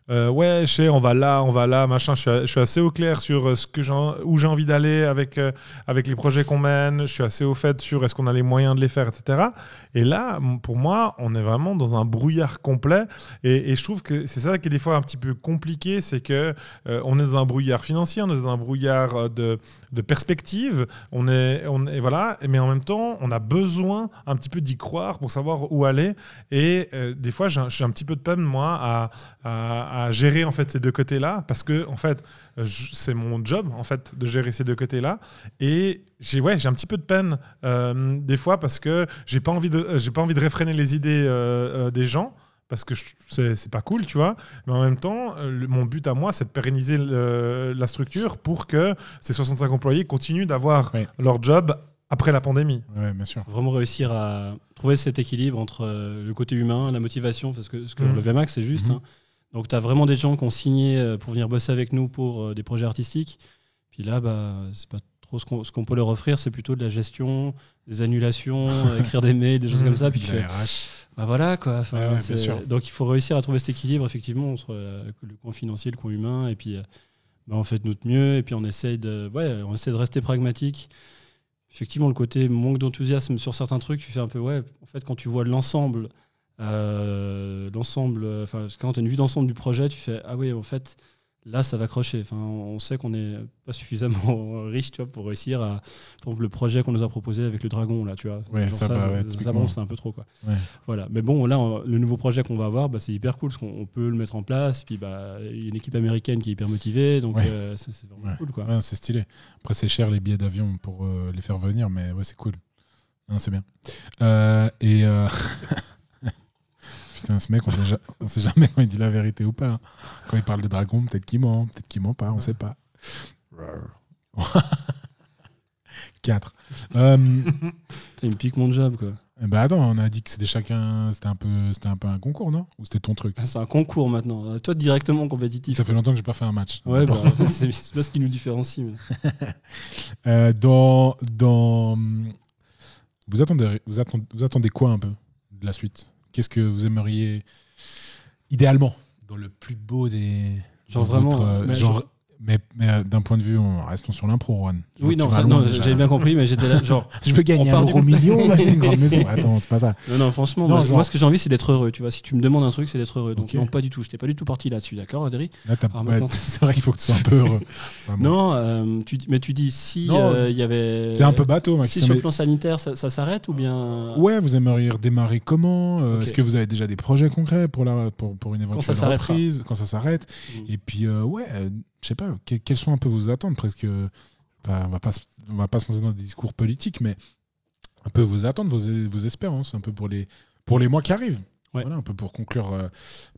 Euh, ouais, je sais, on va là, on va là, machin. Je suis, assez au clair sur euh, ce que où j'ai envie d'aller avec, euh, avec les projets qu'on mène. Je suis assez au fait sur est-ce qu'on a les moyens de les faire, etc. Et là, pour moi, on est vraiment dans un brouillard complet. Et, je trouve que c'est ça qui est des fois un petit peu compliqué, c'est que euh, on est dans un brouillard financier, on est dans un brouillard de, de perspective. On est, on est, voilà, mais en même temps, on a besoin un petit peu d'y croire pour savoir où aller. Et des fois, j'ai un, petit peu de peine, moi, à gérer en fait ces deux côtés-là, parce que en fait, c'est mon job en fait de gérer ces deux côtés-là. Et j'ai ouais, j'ai un petit peu de peine euh, des fois parce que j'ai pas envie de, euh, j'ai pas envie de réfréner les idées euh, euh, des gens. Parce que c'est c'est pas cool, tu vois. Mais en même temps, le- mon but à moi, c'est de pérenniser le- la structure pour que ces 65 employés continuent d'avoir leur job après la pandémie. Ouais, bien sûr. Vraiment réussir à trouver cet équilibre entre le côté humain, la motivation, parce que ce que Mhm. le VMAX, c'est juste. Mhm. hein. Donc, tu as vraiment des gens qui ont signé euh, pour venir bosser avec nous pour euh, des projets artistiques. Puis là, bah, c'est pas trop ce qu'on qu'on peut leur offrir, c'est plutôt de la gestion, des annulations, écrire des mails, des choses comme ça. Puis tu fais, bah voilà quoi. Ouais, ouais, bien c'est- sûr. Donc il faut réussir à trouver cet équilibre effectivement entre euh, le coin financier, le coin humain, et puis bah, on fait de notre mieux, et puis on essaye de, ouais, on essaie de rester pragmatique. Effectivement, le côté manque d'enthousiasme sur certains trucs, tu fais un peu ouais. En fait, quand tu vois l'ensemble, euh, l'ensemble, enfin quand tu as une vue d'ensemble du projet, tu fais ah oui, en fait. Là, ça va crocher. Enfin, on sait qu'on n'est pas suffisamment riche, tu vois, pour réussir à, par exemple, le projet qu'on nous a proposé avec le dragon, là, tu vois. Ouais, ça, bah, ça, ouais, ça, typiquement. bon, c'est un peu trop, quoi. Ouais. Voilà. Mais bon, là, on- le nouveau projet qu'on va avoir, bah, c'est hyper cool parce qu'on on peut le mettre en place. Puis, bah, il y a une équipe américaine qui est hyper motivée. Donc, euh, c'est vraiment cool. Quoi. C'est stylé. Après, c'est cher les billets d'avion pour euh, les faire venir, mais ouais, c'est cool. C'est bien. Et. Putain, ce mec, on sait, on sait jamais quand il dit la vérité ou pas. hein. Quand il parle de dragon, peut-être qu'il ment, peut-être qu'il ment pas, on sait pas. 4. Euh, Il me pique mon job. Quoi. bah attends, on a dit que c'était chacun. C'était un, peu, c'était un peu un concours, non? Ou c'était ton truc? Ah, C'est un concours maintenant. Euh, Toi, directement compétitif. Ça fait longtemps que j'ai pas fait un match. Ouais, bah, c'est c'est pas ce qui nous différencie. mais- Euh, dans, dans... Vous, attendez, vous, attendez, vous attendez quoi un peu de la suite? Qu'est-ce que vous aimeriez idéalement dans le plus beau des Genre votre, Mais, mais, euh, d'un point de vue, on, restons sur l'impro, Juan. Oui, non, non, j'avais bien compris, mais j'étais là, genre. Je veux gagner un du- million, on va acheter une grande maison. Attends, c'est pas ça. Non, non, franchement, Non, moi, genre- moi, ce que j'ai envie, c'est d'être heureux. Tu vois, si tu me demandes un truc, c'est d'être heureux. Donc, non, pas du tout. Je t'ai pas du tout parti là-dessus, d'accord, Adri Là, Ah, ouais, c'est vrai qu'il faut que tu sois un peu heureux. Non, euh, tu, mais tu dis si euh, il y avait. C'est un peu bateau, Si Maxime. sur le plan sanitaire, ça, ça s'arrête ou bien? Ouais, vous aimeriez redémarrer comment Euh. Est-ce que vous avez déjà des projets concrets pour, la, pour, pour une éventuelle reprise? Quand ça s'arrête? Mm. Et puis, ouais, je sais pas, que- quelles sont un peu vos attentes Presque, on va pas, on va pas se lancer dans des discours politiques, mais un peu vos attentes, vos, vos espérances, un peu pour les, pour les mois qui arrivent. Ouais. Voilà, un peu pour conclure euh,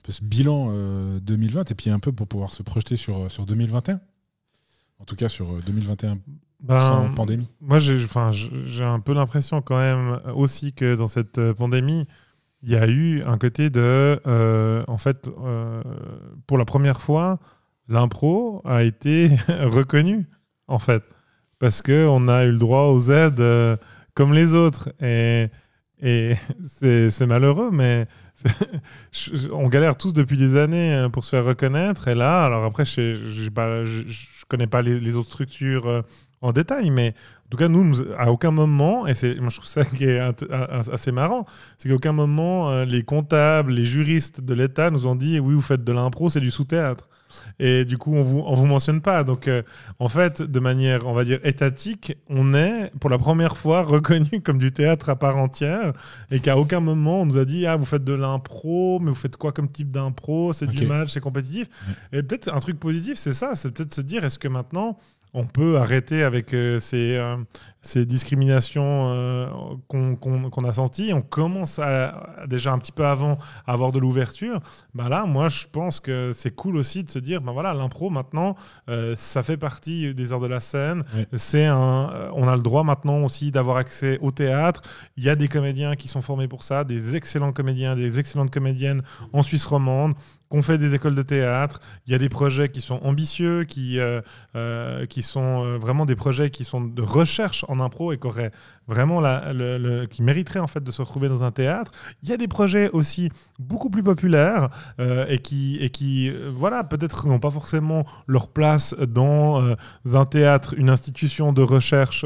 ce bilan euh, 2020 et puis un peu pour pouvoir se projeter sur, euh, sur 2021. En tout cas, sur euh, 2021 Ben, sans pandémie. Moi, j'ai un peu l'impression quand même aussi que dans cette euh, pandémie, il y a eu un côté de, euh, en fait, euh, pour la première fois, l'impro a été reconnu, en fait, parce que on a eu le droit aux aides euh, comme les autres, et, et c'est malheureux, mais on galère tous depuis des années euh, pour se faire reconnaître, et là, alors après, je je connais pas les, les autres structures. euh, en détail, mais en tout cas, nous, nous, à aucun moment, et c'est, moi je trouve ça qui est assez marrant, c'est qu'à aucun moment, les comptables, les juristes de l'État nous ont dit oui, vous faites de l'impro, c'est du sous-théâtre. Et du coup, on vous, on vous mentionne pas. Donc, euh, en fait, de manière, on va dire, étatique, on est pour la première fois reconnu comme du théâtre à part entière. Et qu'à aucun moment on nous a dit ah, vous faites de l'impro, mais vous faites quoi comme type d'impro? C'est du match, c'est compétitif. Et peut-être un truc positif, c'est ça, c'est peut-être se dire est-ce que maintenant on peut arrêter avec euh, ces, euh, ces discriminations euh, qu'on a senties. On commence à, déjà un petit peu avant à avoir de l'ouverture. Bah là, moi, je pense que c'est cool aussi de se dire, ben voilà, l'impro maintenant, euh, ça fait partie des arts de la scène. C'est un, euh, on a le droit maintenant aussi d'avoir accès au théâtre. Il y a des comédiens qui sont formés pour ça, des excellents comédiens, des excellentes comédiennes en Suisse romande qu'on fait des écoles de théâtre. Il y a des projets qui sont ambitieux, qui, euh, qui sont vraiment des projets qui sont de recherche en impro et qui auraient vraiment la, qui mériteraient en fait de se retrouver dans un théâtre. Il y a des projets aussi beaucoup plus populaires euh, et qui, et qui euh, voilà, peut-être n'ont pas forcément leur place dans euh, un théâtre, une institution de recherche.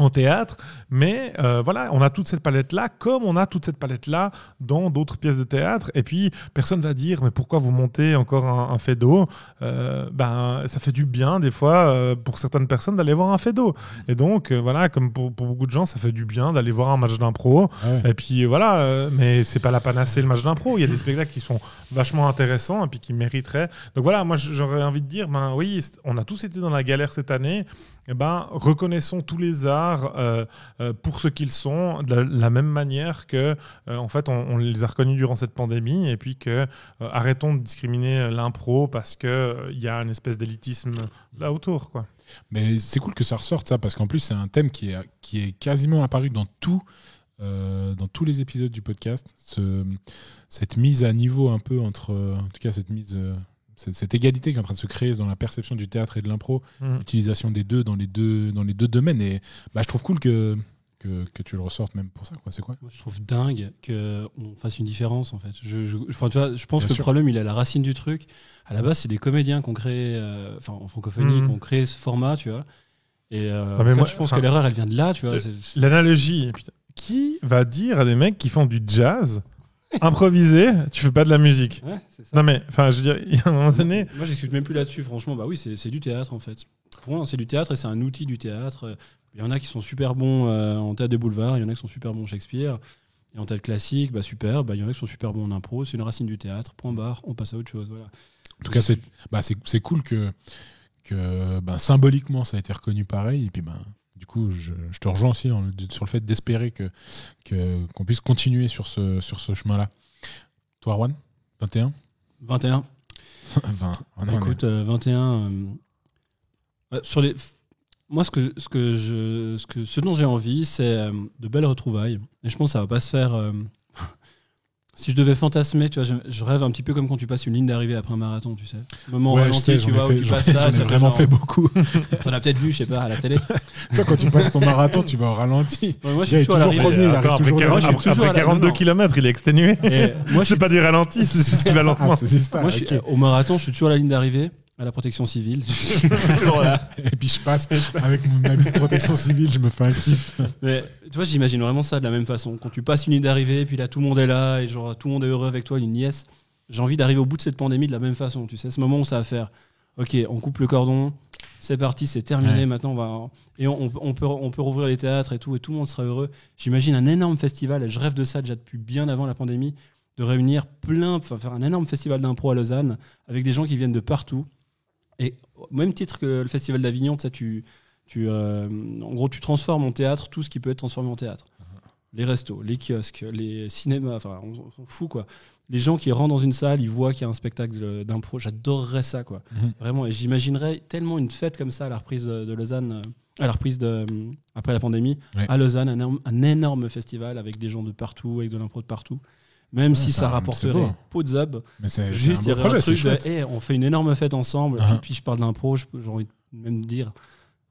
En théâtre, mais euh, voilà, on a toute cette palette-là, comme on a toute cette palette-là dans d'autres pièces de théâtre. Et puis, personne va dire, mais pourquoi vous montez encore un, un fait d'eau? Euh, Ben, ça fait du bien, des fois, euh, pour certaines personnes, d'aller voir un fait d'eau. Et donc, voilà, comme pour, pour beaucoup de gens, ça fait du bien d'aller voir un match d'impro. Ah ouais. Et puis, voilà, mais c'est pas la panacée, le match d'impro. Il y a des spectacles qui sont vachement intéressants et puis qui mériteraient. Donc voilà, moi, j'aurais envie de dire, ben oui, on a tous été dans la galère cette année. Eh ben, reconnaissons tous les arts euh, euh, pour ce qu'ils sont, de la, même manière que, euh, en fait, on, les a reconnus durant cette pandémie, et puis que arrêtons de discriminer l'impro parce que il y a une espèce d'élitisme là autour, quoi. Mais c'est cool que ça ressorte ça, parce qu'en plus c'est un thème qui est, qui est quasiment apparu dans tout, dans tous les épisodes du podcast. Ce- cette mise à niveau un peu entre, en tout cas cette mise, cette, cette égalité qui est en train de se créer dans la perception du théâtre et de l'impro, Mm. l'utilisation des deux dans les deux, dans les deux domaines. Et bah, je trouve cool que, que, que tu le ressortes même pour ça. quoi. C'est quoi? Moi, je trouve dingue qu'on fasse une différence en fait. Je, je, enfin, tu vois, je pense Bien que sûr. le problème il est à la racine du truc. À la base, c'est des comédiens qui ont créé, euh, enfin en francophonie, qui ont créé ce format, tu vois. Et euh, Non, mais en fait, moi, je pense que l'erreur elle vient de là, tu vois. euh, c'est- L'analogie, putain, qui va dire à des mecs qui font du jazz, improvisé, tu fais pas de la musique Ouais, c'est ça. Non mais, enfin, je veux dire, il y a un moment donné, Moi, j'excute même plus là-dessus, franchement. Bah oui, c'est c'est du théâtre en fait. Pour moi, c'est du théâtre et c'est un outil du théâtre. Il y en a qui sont super bons euh, en théâtre de boulevard, il y en a qui sont super bons en Shakespeare. Et en théâtre classique, bah super. Bah, il y en a qui sont super bons en impro. C'est une racine du théâtre. Point barre. On passe à autre chose. Voilà. En tout cas, c'est bah, c'est c'est cool que, que ben, symboliquement ça a été reconnu pareil. Et puis, ben, du coup, je, je te rejoins aussi sur le fait d'espérer que que- qu'on puisse continuer sur ce, sur ce chemin-là. Toi, Juan 21 21. 20. Ah non, Écoute, euh, 21. euh, euh, sur les. Moi, ce, que, ce, que je, ce, que, ce dont j'ai envie, c'est euh, de belles retrouvailles. Et je pense que ça va pas se faire. Si je devais fantasmer, tu vois, je, je rêve un petit peu comme quand tu passes une ligne d'arrivée après un marathon, tu sais. Moment Ouais, ralenti, sais, tu vois, où fait- tu j'en passes ça, j'en ai vraiment genre- fait beaucoup. T'en as peut-être vu, je sais pas, à la télé. Toi, quand tu passes ton marathon, tu vas au ralenti. Ouais, moi, je suis toujours à l'arrivée. après, toujours après, devant. Moi, je suis après- toujours après à la- 42 non, non. km, il est exténué. Moi, je c'est suis pas du ralenti, c'est juste qu'il va lentement. Ah. Moi, je suis- ok. au marathon, je suis toujours à la ligne d'arrivée. À la protection civile. Et puis je passe avec mon ami de protection civile, je me fais un kiff. Mais tu vois, j'imagine vraiment ça de la même façon. Quand tu passes une nuit d'arrivée, puis là tout le monde est là, et genre tout le monde est heureux avec toi, une nièce. J'ai envie d'arriver au bout de cette pandémie de la même façon. Tu sais, ce moment où ça va faire. Ok, on coupe le cordon, c'est parti, c'est terminé. Ouais. Maintenant, on va et on, on- on peut on peut rouvrir les théâtres et tout, et tout le monde sera heureux. J'imagine un énorme festival. Et je rêve de ça déjà depuis bien avant la pandémie, de réunir plein, enfin faire un énorme festival d'impro à Lausanne avec des gens qui viennent de partout. Et au même titre que le festival d'Avignon, tu tu, euh, en gros, tu transformes en théâtre tout ce qui peut être transformé en théâtre. Les restos, les kiosques, les cinémas, enfin, on s'en fout quoi. Les gens qui rentrent dans une salle, ils voient qu'il y a un spectacle d'impro. J'adorerais ça quoi. Mhm. Vraiment. Et j'imaginerais tellement une fête comme ça à la reprise de, de Lausanne, euh, à la reprise de, euh, après la pandémie, Ouais. à Lausanne, un énorme, un énorme festival avec des gens de partout, avec de l'impro de partout. Même si ça, c'est rapporterait pot de c'est Juste, il y aurait un truc de, hey, on fait une énorme fête ensemble. Uh-huh. puis, puis je parle d'impro, j'ai envie de même dire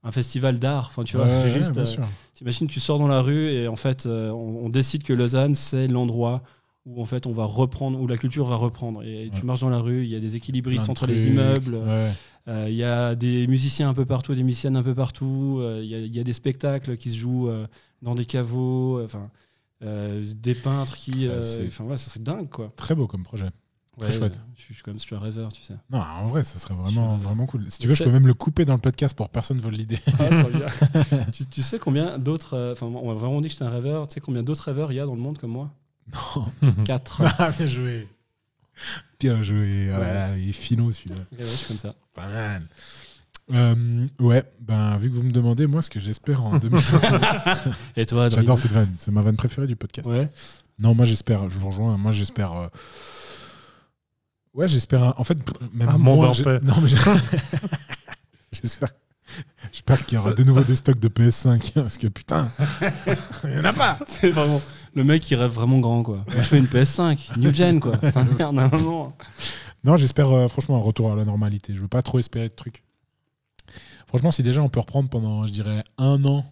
un festival d'art. Enfin, tu vois, Ouais, c'est ouais, juste, bien euh, t'imagines, tu sors dans la rue et en fait, euh, on, on décide que Lausanne, c'est l'endroit où en fait on va reprendre, où la culture va reprendre. Et Ouais. tu marches dans la rue, il y a des équilibristes entre les immeubles, ouais. euh, il y a des musiciens un peu partout, des musiciennes un peu partout, euh, il y, a- il y a des spectacles qui se jouent euh, dans des caveaux, enfin. Euh, des peintres qui. Ouais, euh, Enfin, ouais, ça serait dingue, quoi. Très beau comme projet. Très Ouais, chouette. Je suis, je suis un rêveur, tu sais. Non, en vrai, ça serait vraiment, vraiment cool. Si tu veux, je peux même le couper dans le podcast pour que personne vole l'idée. tu, tu sais combien d'autres. euh, Enfin, on m'a vraiment dit que j'étais un rêveur. Tu sais combien d'autres rêveurs il y a dans le monde comme moi? Non. Quatre. Ah, bien joué. Bien joué. Là là, il est finot celui-là. Ouais, ouais, je suis comme ça. Pas mal. Euh, ouais, ben vu que vous me demandez, moi ce que j'espère en 2000. Et toi, J'adore cette vanne, c'est ma vanne préférée du podcast. Ouais. Non, moi j'espère, je vous rejoins, moi j'espère. euh, Ouais, j'espère. un- En fait, même Un moi, monde en j'ai- paix. Non, mais j'espère. J'espère qu'il y aura de nouveau des stocks de PS5 parce que putain, il n'y en a pas. C'est vraiment le mec qui rêve vraiment grand, quoi. Moi, je fais une PS5, new gen, quoi. Enfin, merde, à un moment. Non, j'espère euh, franchement un retour à la normalité. Je veux pas trop espérer de trucs. Franchement, si déjà on peut reprendre pendant, je dirais, un an,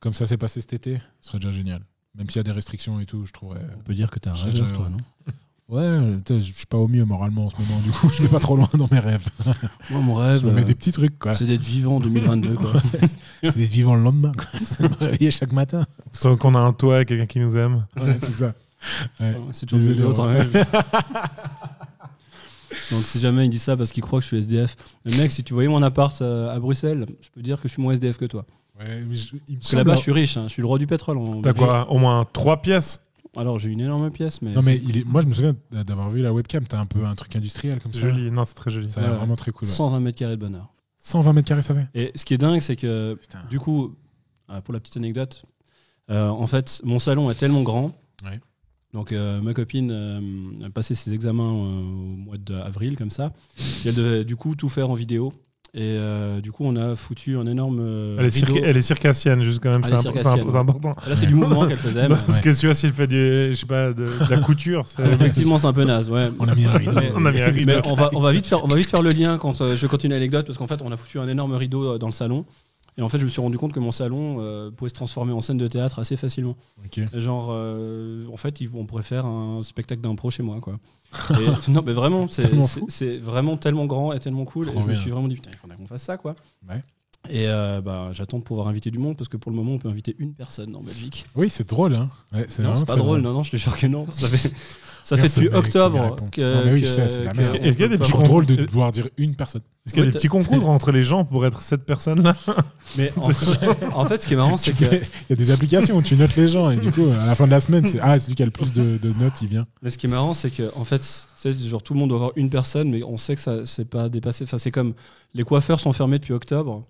comme ça s'est passé cet été, ce serait déjà génial. Même s'il y a des restrictions et tout, je trouverais. On peut dire que t'es un Je- rêveur, toi, non? Ouais, je suis pas au mieux moralement en ce moment, du coup, je vais pas trop loin dans mes rêves. Moi, mon rêve, Je me mets euh, des petits trucs, quoi. c'est d'être vivant en 2022, quoi. C'est d'être vivant le lendemain, quoi. C'est de me réveiller chaque matin. Tant qu'on a un toit et quelqu'un qui nous aime. Ouais, c'est ça. Ouais. C'est toujours Désolé, mieux que l'autre, ouais. hein. Donc si jamais il dit ça parce qu'il croit que je suis SDF, le mec, si tu voyais mon appart euh, à Bruxelles, je peux dire que je suis moins SDF que toi. Ouais, mais je- il me Parce que là-bas, je suis riche, hein, je suis le roi du pétrole. T'as quoi Au moins trois pièces Alors j'ai une énorme pièce, mais. Non, mais il est... moi, je me souviens d'avoir vu la webcam. T'as un peu un truc industriel comme C'est ça. joli. Non, c'est très joli. Ça a l'air Ouais. vraiment très cool. ouais. 120 mètres carrés de bonheur. 120 mètres carrés, ça fait Et ce qui est dingue, c'est que Putain. du coup, euh, pour la petite anecdote, euh, en fait, mon salon est tellement grand. Ouais. Donc euh, ma copine euh, a passé ses examens euh, au mois d'avril comme ça. Et elle devait du coup tout faire en vidéo. Et euh, du coup, on a foutu un énorme euh, Elle est, elle est circassienne, juste quand même. Elle C'est important. Là, c'est du mouvement qu'elle faisait. mais- Parce que tu vois, s'il fait du, je sais pas, de, de la couture, c'est- Effectivement, c'est un peu naze. Ouais. On a mis un rideau. Mais- on a mis un rideau. Mais on va, on va vite faire, on va vite faire le lien quand euh, je continue l'anecdote parce qu'en fait, on a foutu un énorme rideau dans le salon. Et en fait, je me suis rendu compte que mon salon euh, pouvait se transformer en scène de théâtre assez facilement. Genre, euh, en fait, on pourrait faire un spectacle d'impro chez moi, quoi. Et- non, mais vraiment, c'est vraiment tellement grand et tellement cool. Trop et je me suis vraiment dit, putain, il faudrait qu'on fasse ça, quoi. Ouais. Et euh, bah, j'attends de pouvoir inviter du monde parce que pour le moment, on peut inviter une personne en Belgique. Oui, c'est drôle. Hein. Ouais, c'est Non, vraiment c'est pas très drôle, non, non, je te jure que non. Ça fait, ça fait depuis octobre. Est-ce qu'il y a des petits drôle de devoir dire une personne. Est-ce qu'il y a des petits concours entre les gens pour être cette personne-là Mais en fait, ce qui est marrant, c'est que. Il y a des applications où tu notes les gens et du coup, à la fin de la semaine, c'est ah, celui qui a le plus de, de notes, il vient. Mais ce qui est marrant, c'est que en fait, c'est genre tout le monde doit avoir une personne, mais on sait que ça c'est pas dépassé. Enfin, c'est comme les coiffeurs sont fermés depuis octobre,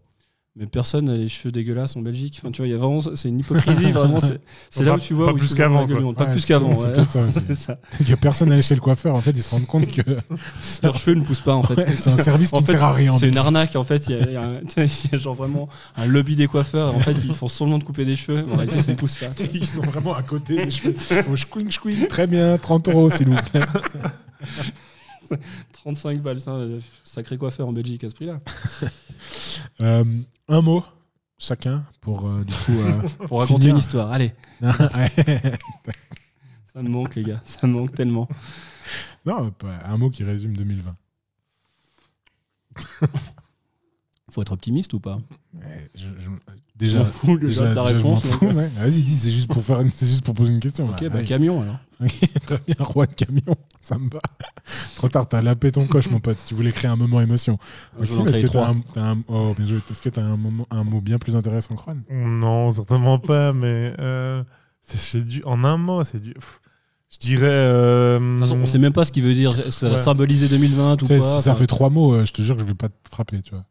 mais personne n'a les cheveux dégueulasses en Belgique. Enfin, tu vois, il y a vraiment, c'est une hypocrisie vraiment. C'est c'est là Pas- où tu vois pas où plus qu'avant. Pas Ouais, plus qu'avant. C'est ouais. peut-être ça aussi. C'est ça. Que personne n'allait chez le coiffeur, en fait, ils se rendent compte que Leurs cheveux ne poussent pas en fait. Ouais, c'est un service qui ne fait, sert à rien. en C'est une arnaque en fait. Il y a, il y a un- il y a genre vraiment un lobby des coiffeurs. En fait, ils font seulement de couper des cheveux. En réalité, ça ne pousse pas. Ils sont vraiment à côté des cheveux. Oh, chouing, chouing. Très bien, 30 euros, s'il vous plaît. 35 balles, sacré coiffeur en Belgique à ce prix-là. Euh, un mot, chacun, pour euh, du coup. euh, Pour raconter une histoire. Allez, ça me manque les gars, ça me manque tellement. non, un mot qui résume 2020. Faut être optimiste ou pas je- je- Je déjà, m'en fous déjà de ta déjà, je réponse. fous, donc. ouais. Vas-y, dis, c'est juste pour faire, une- c'est juste pour poser une question. Ok, là. bah Allez. camion alors. Très bien, roi de camion, ça me va. Trop tard, t'as lapé ton coche, mon pote. Si tu voulais créer un moment émotion. Je que t'as un, t'as un- oh, bien joué. Est-ce que t'as un, moment- un mot bien plus intéressant, Juan Non, certainement pas, mais euh, c'est c'est du, en un mot, c'est du. pff, Je dirais. euh, De toute façon, on sait même pas ce qu'il veut dire. Est-ce que ça va Ouais. symboliser 2020 ou pas Si ça Enfin, fait trois mots, euh, je te jure que je vais pas te frapper, tu vois.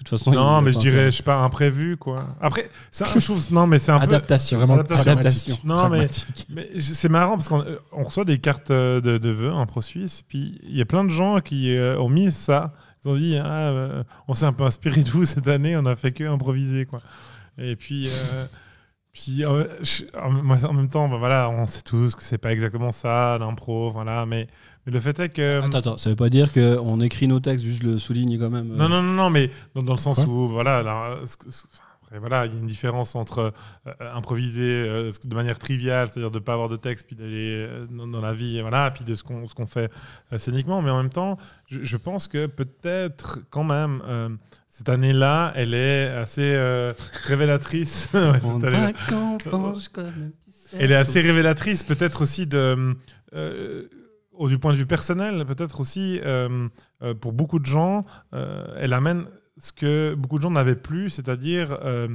Toute façon, Non, mais je dirais, je sais pas, imprévu, quoi. Après, ça, je trouve. Non, mais c'est un peu. adaptation. C'est vraiment Adaptation. pragmatique. Non, mais-. Mais c'est marrant parce qu'on euh, on reçoit des cartes euh, de, de vœux en Pro Suisse, puis il y a plein de gens qui euh, ont mis ça. Ils ont dit ah, euh, on s'est un peu inspiré de vous cette année, on a fait que improviser quoi. Et puis euh, puis euh, je- en, moi, en même temps, bah, voilà, on sait tous que c'est pas exactement ça l'impro, voilà. Mais, mais le fait est que Attends, attends, ça veut pas dire qu'on écrit nos textes, juste le souligne quand même. euh. non, non, non, non, mais dans, dans le sens Quoi? où, voilà, là, après, voilà, il y a une différence entre euh, improviser euh, de manière triviale, c'est-à-dire de ne pas avoir de texte, puis d'aller euh, dans, la vie, et voilà, puis de ce qu'on ce qu'on fait scéniquement. Mais en même temps, je, je pense que peut-être, quand même, euh, cette année-là, elle est assez euh, révélatrice. Ouais. Elle est assez révélatrice, peut-être aussi de, euh, du point de vue personnel, peut-être aussi pour beaucoup de gens, elle amène ce que beaucoup de gens n'avaient plus, c'est-à-dire euh,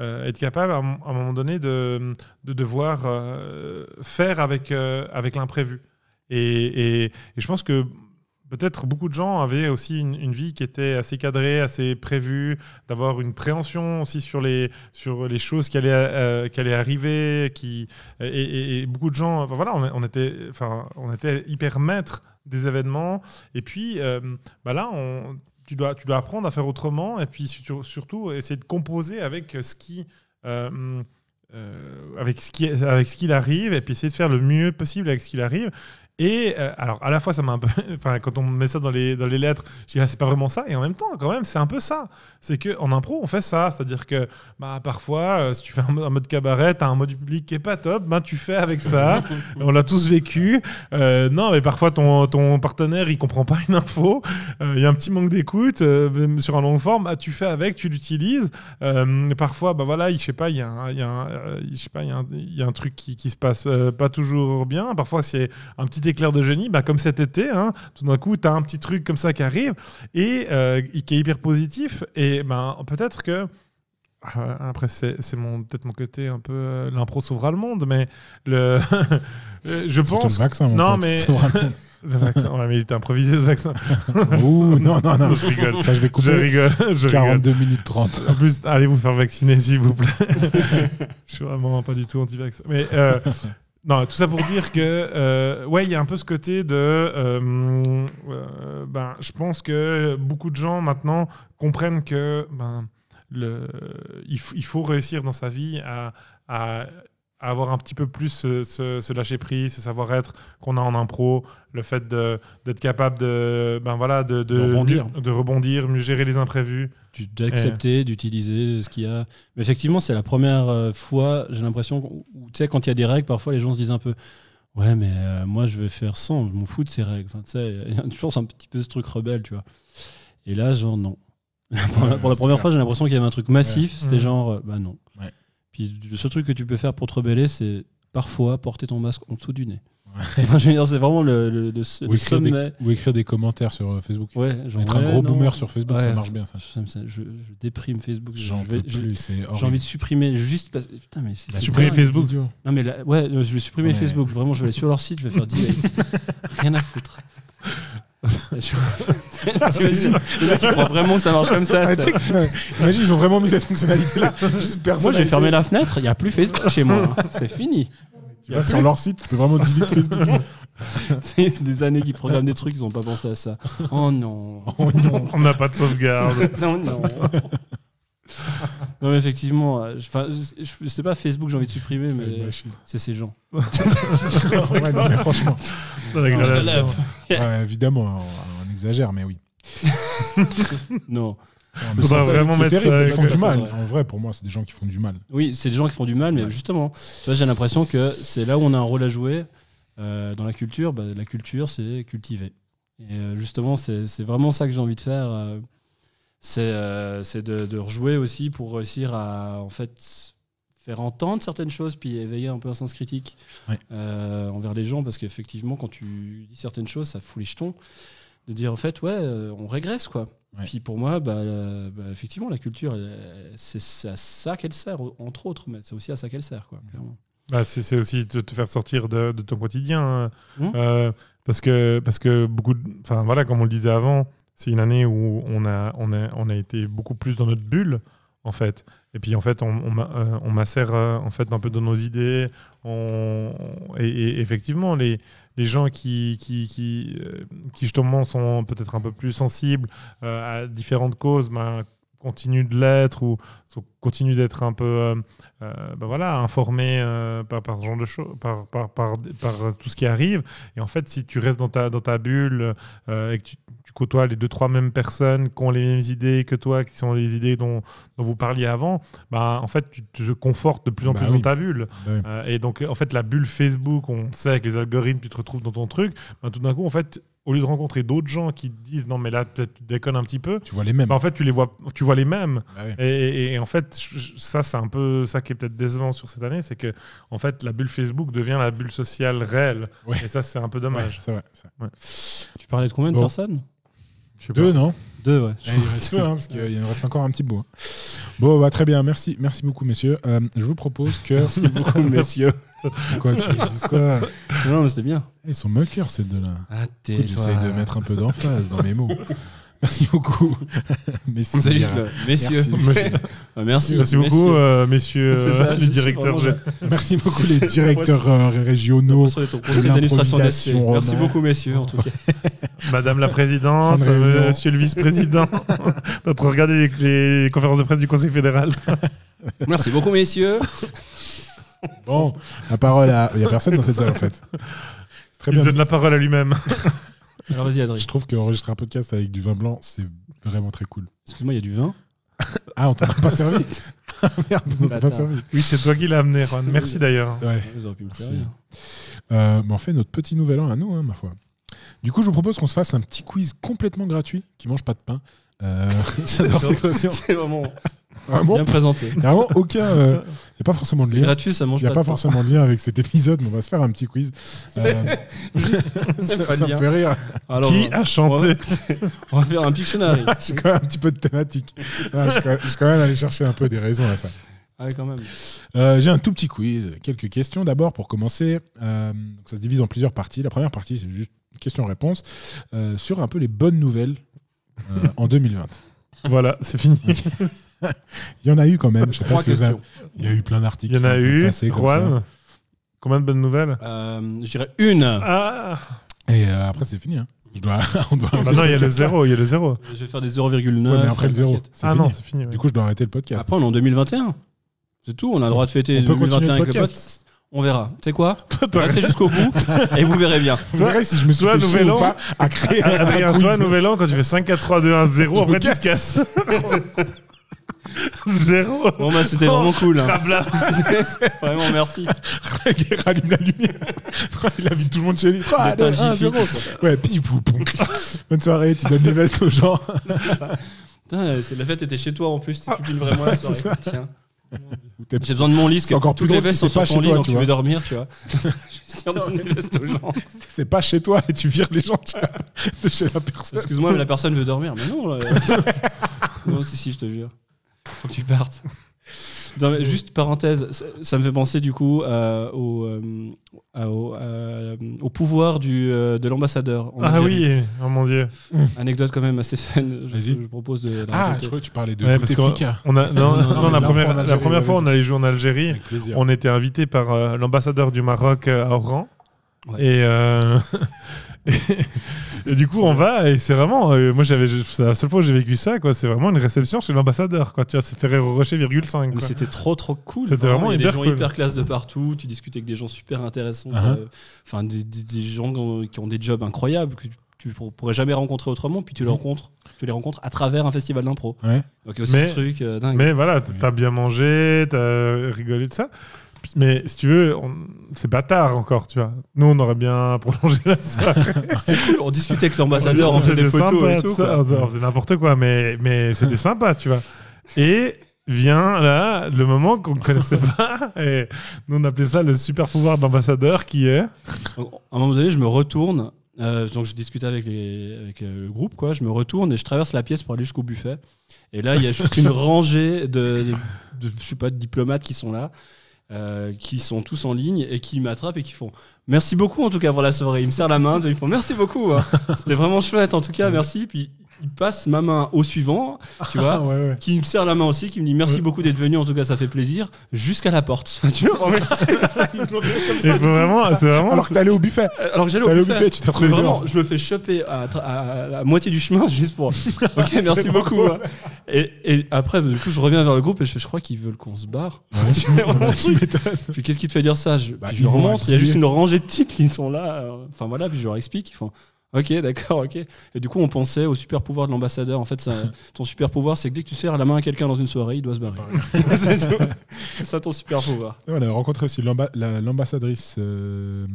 euh, être capable à, un moment donné de, de devoir euh, faire avec, avec l'imprévu. Et, et- et je pense que peut-être beaucoup de gens avaient aussi une, une vie qui était assez cadrée, assez prévue, d'avoir une préhension aussi sur les, sur les choses qui allaient, qui allaient arriver. Qui, et, beaucoup de gens, voilà, on, était, enfin, on était hyper maîtres des événements. Et puis euh, bah là, on, tu, dois, tu dois apprendre à faire autrement et puis sur- surtout essayer de composer avec ce qui. euh, euh, avec ce qui avec ce qu'il arrive et puis essayer de faire le mieux possible avec ce qu'il arrive et euh, alors à la fois ça m'a un peu enfin quand on met ça dans les dans les lettres je dis ah, c'est pas vraiment ça et en même temps quand même c'est un peu ça. C'est que en impro on fait ça. C'est à dire que bah parfois euh, si tu fais un, mo- un mode cabaret t'as un mode du public qui est pas top ben tu fais avec ça. On l'a tous vécu. Euh, non mais parfois ton ton partenaire il comprend pas une info. Il y a un petit manque d'écoute sur un long forme. Ah, tu fais avec tu l'utilises. Parfois, bah voilà, il- je sais pas, il y a un, il y a un, je sais pas, il y a un, y a un truc qui, qui se passe pas toujours bien. Parfois, c'est un petit éclair de génie, bah, comme cet été. Hein, tout d'un coup, tu as un petit truc comme ça qui arrive et euh, qui est hyper positif. Et ben peut-être que euh, après, c'est peut-être mon côté un peu euh, l'impro sauvera le monde, mais le, je pense le vaccin, mon non, pote. mais- le vaccin. Ouais, mais il était improvisé ce vaccin. Ouh, non, non, non. je rigole. Ça, je vais Je couper. rigole. Je rigole. 42 minutes 30. En plus, allez vous faire vacciner, s'il vous plaît. je suis vraiment pas du tout anti-vaccin. Mais euh, non, tout ça pour dire que, euh, ouais, il y a un peu ce côté de. euh, euh, ben, je pense que beaucoup de gens maintenant comprennent que ben, le, il, faut réussir dans sa vie à, à- à avoir un petit peu plus ce, ce- ce lâcher prise, ce savoir-être qu'on a en impro, le fait d'être capable de, ben voilà, de, De rebondir. de rebondir, mieux gérer les imprévus. D'accepter, d'utiliser ce qu'il y a. Mais effectivement, c'est la première euh, fois, j'ai l'impression, où, tu sais, quand il y a des règles, parfois les gens se disent un peu Ouais, mais euh, moi je vais faire sans, je m'en fous de ces règles. Enfin, tu sais, il y a toujours un petit peu ce truc rebelle, tu vois. Et là, genre, non. pour la, pour première clair. fois, j'ai l'impression qu'il y avait un truc massif, c'était Mhm. genre, euh, bah non. Ouais. Puis le seul truc que tu peux faire pour te rebeller, c'est parfois porter ton masque en dessous du nez. Enfin, je veux dire, c'est vraiment le, le, le- le Ou écrire, des, sommet. ou écrire des commentaires sur euh, Facebook. Ouais, genre, Être un gros non. boomer sur Facebook, ça marche bien. Ça. Je, je déprime Facebook. Je J'en peux plus, J'ai envie de supprimer juste parce putain mais c'est c'est supprimer. Facebook. Non mais là, ouais, je vais supprimer. Facebook. Vraiment, je vais aller sur leur site, je vais faire delete. Rien à foutre. Il croit vraiment que ça marche comme ça. Tu Imagine, ils ont vraiment mis cette fonctionnalité-là. Juste Moi, j'ai fermé la fenêtre. Il n'y a plus Facebook chez moi. hein. C'est fini. Vas sur leur site, tu peux vraiment delete Facebook. C'est des années qu'ils programment des trucs, ils n'ont pas pensé à ça. Oh non. oh non. On n'a pas de sauvegarde. non, non. Non, mais effectivement, euh, je, enfin, je, je sais pas Facebook, j'ai envie de supprimer, mais machine. c'est ces gens. Ouais, non, mais franchement, Dans la gradation. ouais, évidemment, on, on exagère, mais oui. Non. Non, mais Faudra c'est- vraiment c'est mettre terrible, ça Ils font du mal. Ouais. En vrai, pour moi, c'est des gens qui font du mal. Oui, c'est des gens qui font du mal, mais Ouais. justement, tu vois, j'ai l'impression que c'est là où on a un rôle à jouer euh, dans la culture. Bah, la culture, c'est cultiver. Et euh, justement, c'est vraiment ça que j'ai envie de faire. euh, c'est euh, de, de rejouer aussi pour réussir à en fait faire entendre certaines choses puis éveiller un peu un sens critique Ouais. euh, envers les gens parce qu'effectivement quand tu dis certaines choses ça fout les jetons de dire en fait ouais euh, on régresse quoi Ouais. puis pour moi bah, euh, bah, effectivement la culture c'est à ça qu'elle sert entre autres mais c'est aussi à ça qu'elle sert quoi clairement. Bah, c'est aussi de te faire sortir de, de ton quotidien. hein. Mhm. Euh, parce, que, parce que beaucoup de. Enfin, voilà, comme on le disait avant, c'est une année où on a, on, a, on a été beaucoup plus dans notre bulle, en fait. Et puis, en fait, on, on, ma- euh, on macère en fait, un peu de nos idées. On, et, et effectivement, les, les gens qui, qui, euh, qui justement sont peut-être un peu plus sensibles euh, à différentes causes, ben, continuent de l'être ou continuent d'être un peu euh, euh, ben voilà, informés euh, par, par ce genre de choses, par, par, par, par, tout ce qui arrive. Et en fait, si tu restes dans ta, dans ta bulle euh, et que tu, tu côtoies les deux, trois mêmes personnes qui ont les mêmes idées que toi, qui sont les idées dont, dont vous parliez avant, bah, en fait, tu te confortes de plus en Bah plus oui. dans ta bulle. Bah oui. Et donc, en fait, la bulle Facebook, on sait avec les algorithmes, tu te retrouves dans ton truc. bah, tout d'un coup, en fait, au lieu de rencontrer d'autres gens qui te disent non, mais là, peut-être tu déconnes un petit peu, Tu vois les mêmes. bah, en fait, tu les vois, tu vois les mêmes. Bah oui. Et, et- et en fait, ça, c'est un peu ça qui est peut-être décevant sur cette année, c'est que en fait, la bulle Facebook devient la bulle sociale réelle. Ouais. Et ça, c'est un peu dommage. vrai. tu parlais de combien de Bon. personnes? Deux, pas. non deux ouais Eh, Il reste peu, hein, parce qu'il en reste encore un petit bout. hein. Bon, bah, très bien, merci, merci beaucoup, messieurs. Euh, je vous propose que. merci beaucoup messieurs quoi, tu dis quoi non mais c'était bien Ils sont moqueurs, ces deux-là. ah Écoute, J'essaye de mettre un peu d'emphase dans mes mots. Merci beaucoup. Merci. Vous avez dit Dira. le- messieurs. Merci. Ah, merci. Merci beaucoup, euh, messieurs C'est ça, euh, je les sais directeurs. Je- Merci beaucoup, les directeurs euh, régionaux. Sur ton conseil d'administration d'SC. l'improvisation, Merci Romain. beaucoup, messieurs, en tout cas. Madame la présidente, monsieur le vice-président, notre regardez les, les conférences de presse du Conseil fédéral. Merci beaucoup, messieurs. Bon, la parole à. Il n'y a personne dans cette salle, en fait. Très Il bien. donne la parole à lui-même. Alors, vas-y, Adrien. Je trouve qu'enregistrer un podcast avec du vin blanc, c'est vraiment très cool. Excuse-moi, il y a du vin? Ah, on t'a pas servi Ah, Merde, on t'a pas servi. Oui, c'est toi qui l'as amené, Juan. Merci d'ailleurs. Ouais. Vous auriez pu me Merci. servir. Euh, mais on fait notre petit nouvel an à nous, hein, ma foi. Du coup, je vous propose qu'on se fasse un petit quiz complètement gratuit qui mange pas de pain. Euh, J'adore cette expression. C'est vraiment Vraiment, bien présenté. il n'y a vraiment aucun. Il n'y a pas forcément de lien. Gratuit, ça mange Il n'y a pas forcément de lien avec cet épisode, mais on va se faire un petit quiz. Euh, ça me fait rire. Alors, qui a chanté on va faire un Pictionary. J'ai quand même un petit peu de thématique. Je suis quand même- quand allé chercher un peu des raisons à ça. Ah ouais, quand même. Euh, J'ai un tout petit quiz. Quelques questions d'abord pour commencer. Euh, ça se divise en plusieurs parties. La première partie, c'est juste question-réponse euh, sur un peu les bonnes nouvelles euh, en 2020. Voilà, c'est fini. Il y en a eu quand même. Je sais pas si vous avez-. Il y a eu plein d'articles. Il y en a eu. passé comme ça. Juan, combien de bonnes nouvelles Euh, je dirais une. Ah Et euh, après, c'est fini. hein. Je dois, on doit Bah arrêter non, il y a le zéro, il y a le zéro. Je vais faire des 0,9. Ouais, mais après le zéro. C'est Ah fini. non, c'est fini. ouais. Du coup, je dois arrêter le podcast. Après, on est en 2021. C'est tout. On a le droit de fêter on peut continuer 2021 le avec le podcast. On verra. Tu sais quoi Restez jusqu'au bout et vous verrez bien. Vous verrez si je me suis toi, fait Nouvel ou An. pas à créer Adrien, toi, nouvel an, quand tu fais 5, 4, 3, 2, 1, 0, Je après tu te casses. Zéro. Bon, bah, c'était vraiment cool. hein. Vraiment, merci. Rallume la lumière. Il invite tout le monde chez lui. Ah, Putain, j'y zéro. Ouais, pif. Bonne soirée, tu donnes les vestes aux gens. Euh, c'est- la fête était chez toi en plus. Tu filmes vraiment la soirée. ça. Tiens. J'ai besoin de mon lit. parce que encore Toutes les vestes sont pas chez lit, toi, donc tu veux dormir, tu vois. Je donner les vestes aux gens. C'est pas chez toi et tu vires les gens de chez la personne. Excuse-moi, mais la personne veut dormir. Mais non. là. non, si, si, je te jure. Faut que tu partes. Non, mais juste parenthèse, ça, ça me fait penser du coup euh, au, euh, au, euh, au pouvoir du, euh, de l'ambassadeur. Ah Algérie. oui, oh mon dieu. Anecdote quand même assez fun. Je, Vas-y. je propose de la Ah, raconter. je crois que tu parlais de Ouais, parce Fricka. on a, non, Non, non, non, non, la première, la première fois, on allait jouer en Algérie. Avec plaisir. On était invité par euh, l'ambassadeur du Maroc à Oran. Ouais. Et, euh, et, du coup, on va et c'est vraiment. euh, moi, j'avais, c'est la seule fois où j'ai vécu ça. Quoi. C'est vraiment une réception chez l'ambassadeur. Quoi. Tu vois, c'est Ferrero Rocher, virgule 5. Mais. C'était trop trop cool. C'était vraiment Il y a des hyper gens cool. hyper classe de partout. Tu discutes avec des gens super intéressants. Uh-huh. euh, Enfin, des, des- des gens qui ont, qui ont des jobs incroyables que tu pour- pourrais jamais rencontrer autrement. Puis tu les Mhm. rencontres. Tu les rencontres à travers un festival d'impro. Ouais. Donc il y a aussi Mais- ce truc euh, dingue. Mais voilà, t'as bien mangé, t'as rigolé de ça. Mais si tu veux, on- c'est pas tard encore, tu vois. Nous, on aurait bien prolongé la soirée. Cool. On discutait avec l'ambassadeur, on faisait des C'était photos sympa, et tout. ça. quoi. On faisait n'importe quoi, mais, mais c'était sympa, tu vois. Et vient là le moment qu'on ne connaissait pas. Et nous, on appelait ça le super pouvoir d'ambassadeur qui est. À un moment donné, je me retourne. euh, donc, je discutais avec, les, avec euh, le groupe, quoi. Je me retourne et je traverse la pièce pour aller jusqu'au buffet. Et là, il y a juste une rangée de, de, de- je sais pas, de diplomates qui sont là, euh, qui sont tous en ligne et qui m'attrapent et qui font merci beaucoup en tout cas pour la soirée. Ils me serrent la main, ils font merci beaucoup. hein. C'était vraiment chouette en tout cas, merci. Puis ils passent ma main au suivant, tu vois. Ouais, ouais. qui me serre la main aussi, qui me dit merci Ouais. beaucoup d'être venu, en tout cas ça fait plaisir, jusqu'à la porte. Tu vois. Il vraiment, c'est vraiment. Alors que t'es allé au buffet. Euh, Alors que j'allais au allé au buffet, tu t'es mais retrouvé vraiment, je me fais choper à, la moitié du chemin juste pour. Ok, merci beaucoup. hein. Et, et après, du coup, je reviens vers le groupe et je fais, je crois qu'ils veulent qu'on se barre. Puis qu'est-ce qui te fait dire ça? Je, Bah, puis je leur m'ont montre, il y a juste une rangée de types qui sont là. euh, Enfin voilà, puis je leur explique, ils font. Ok, d'accord, ok. Et du coup, on pensait au super pouvoir de l'ambassadeur. En fait, ça, ton super pouvoir, c'est que dès que tu serres la main à quelqu'un dans une soirée, il doit se barrer. c'est tout. C'est ça ton super pouvoir. On a rencontré aussi l'amba- la- l'ambassadrice euh,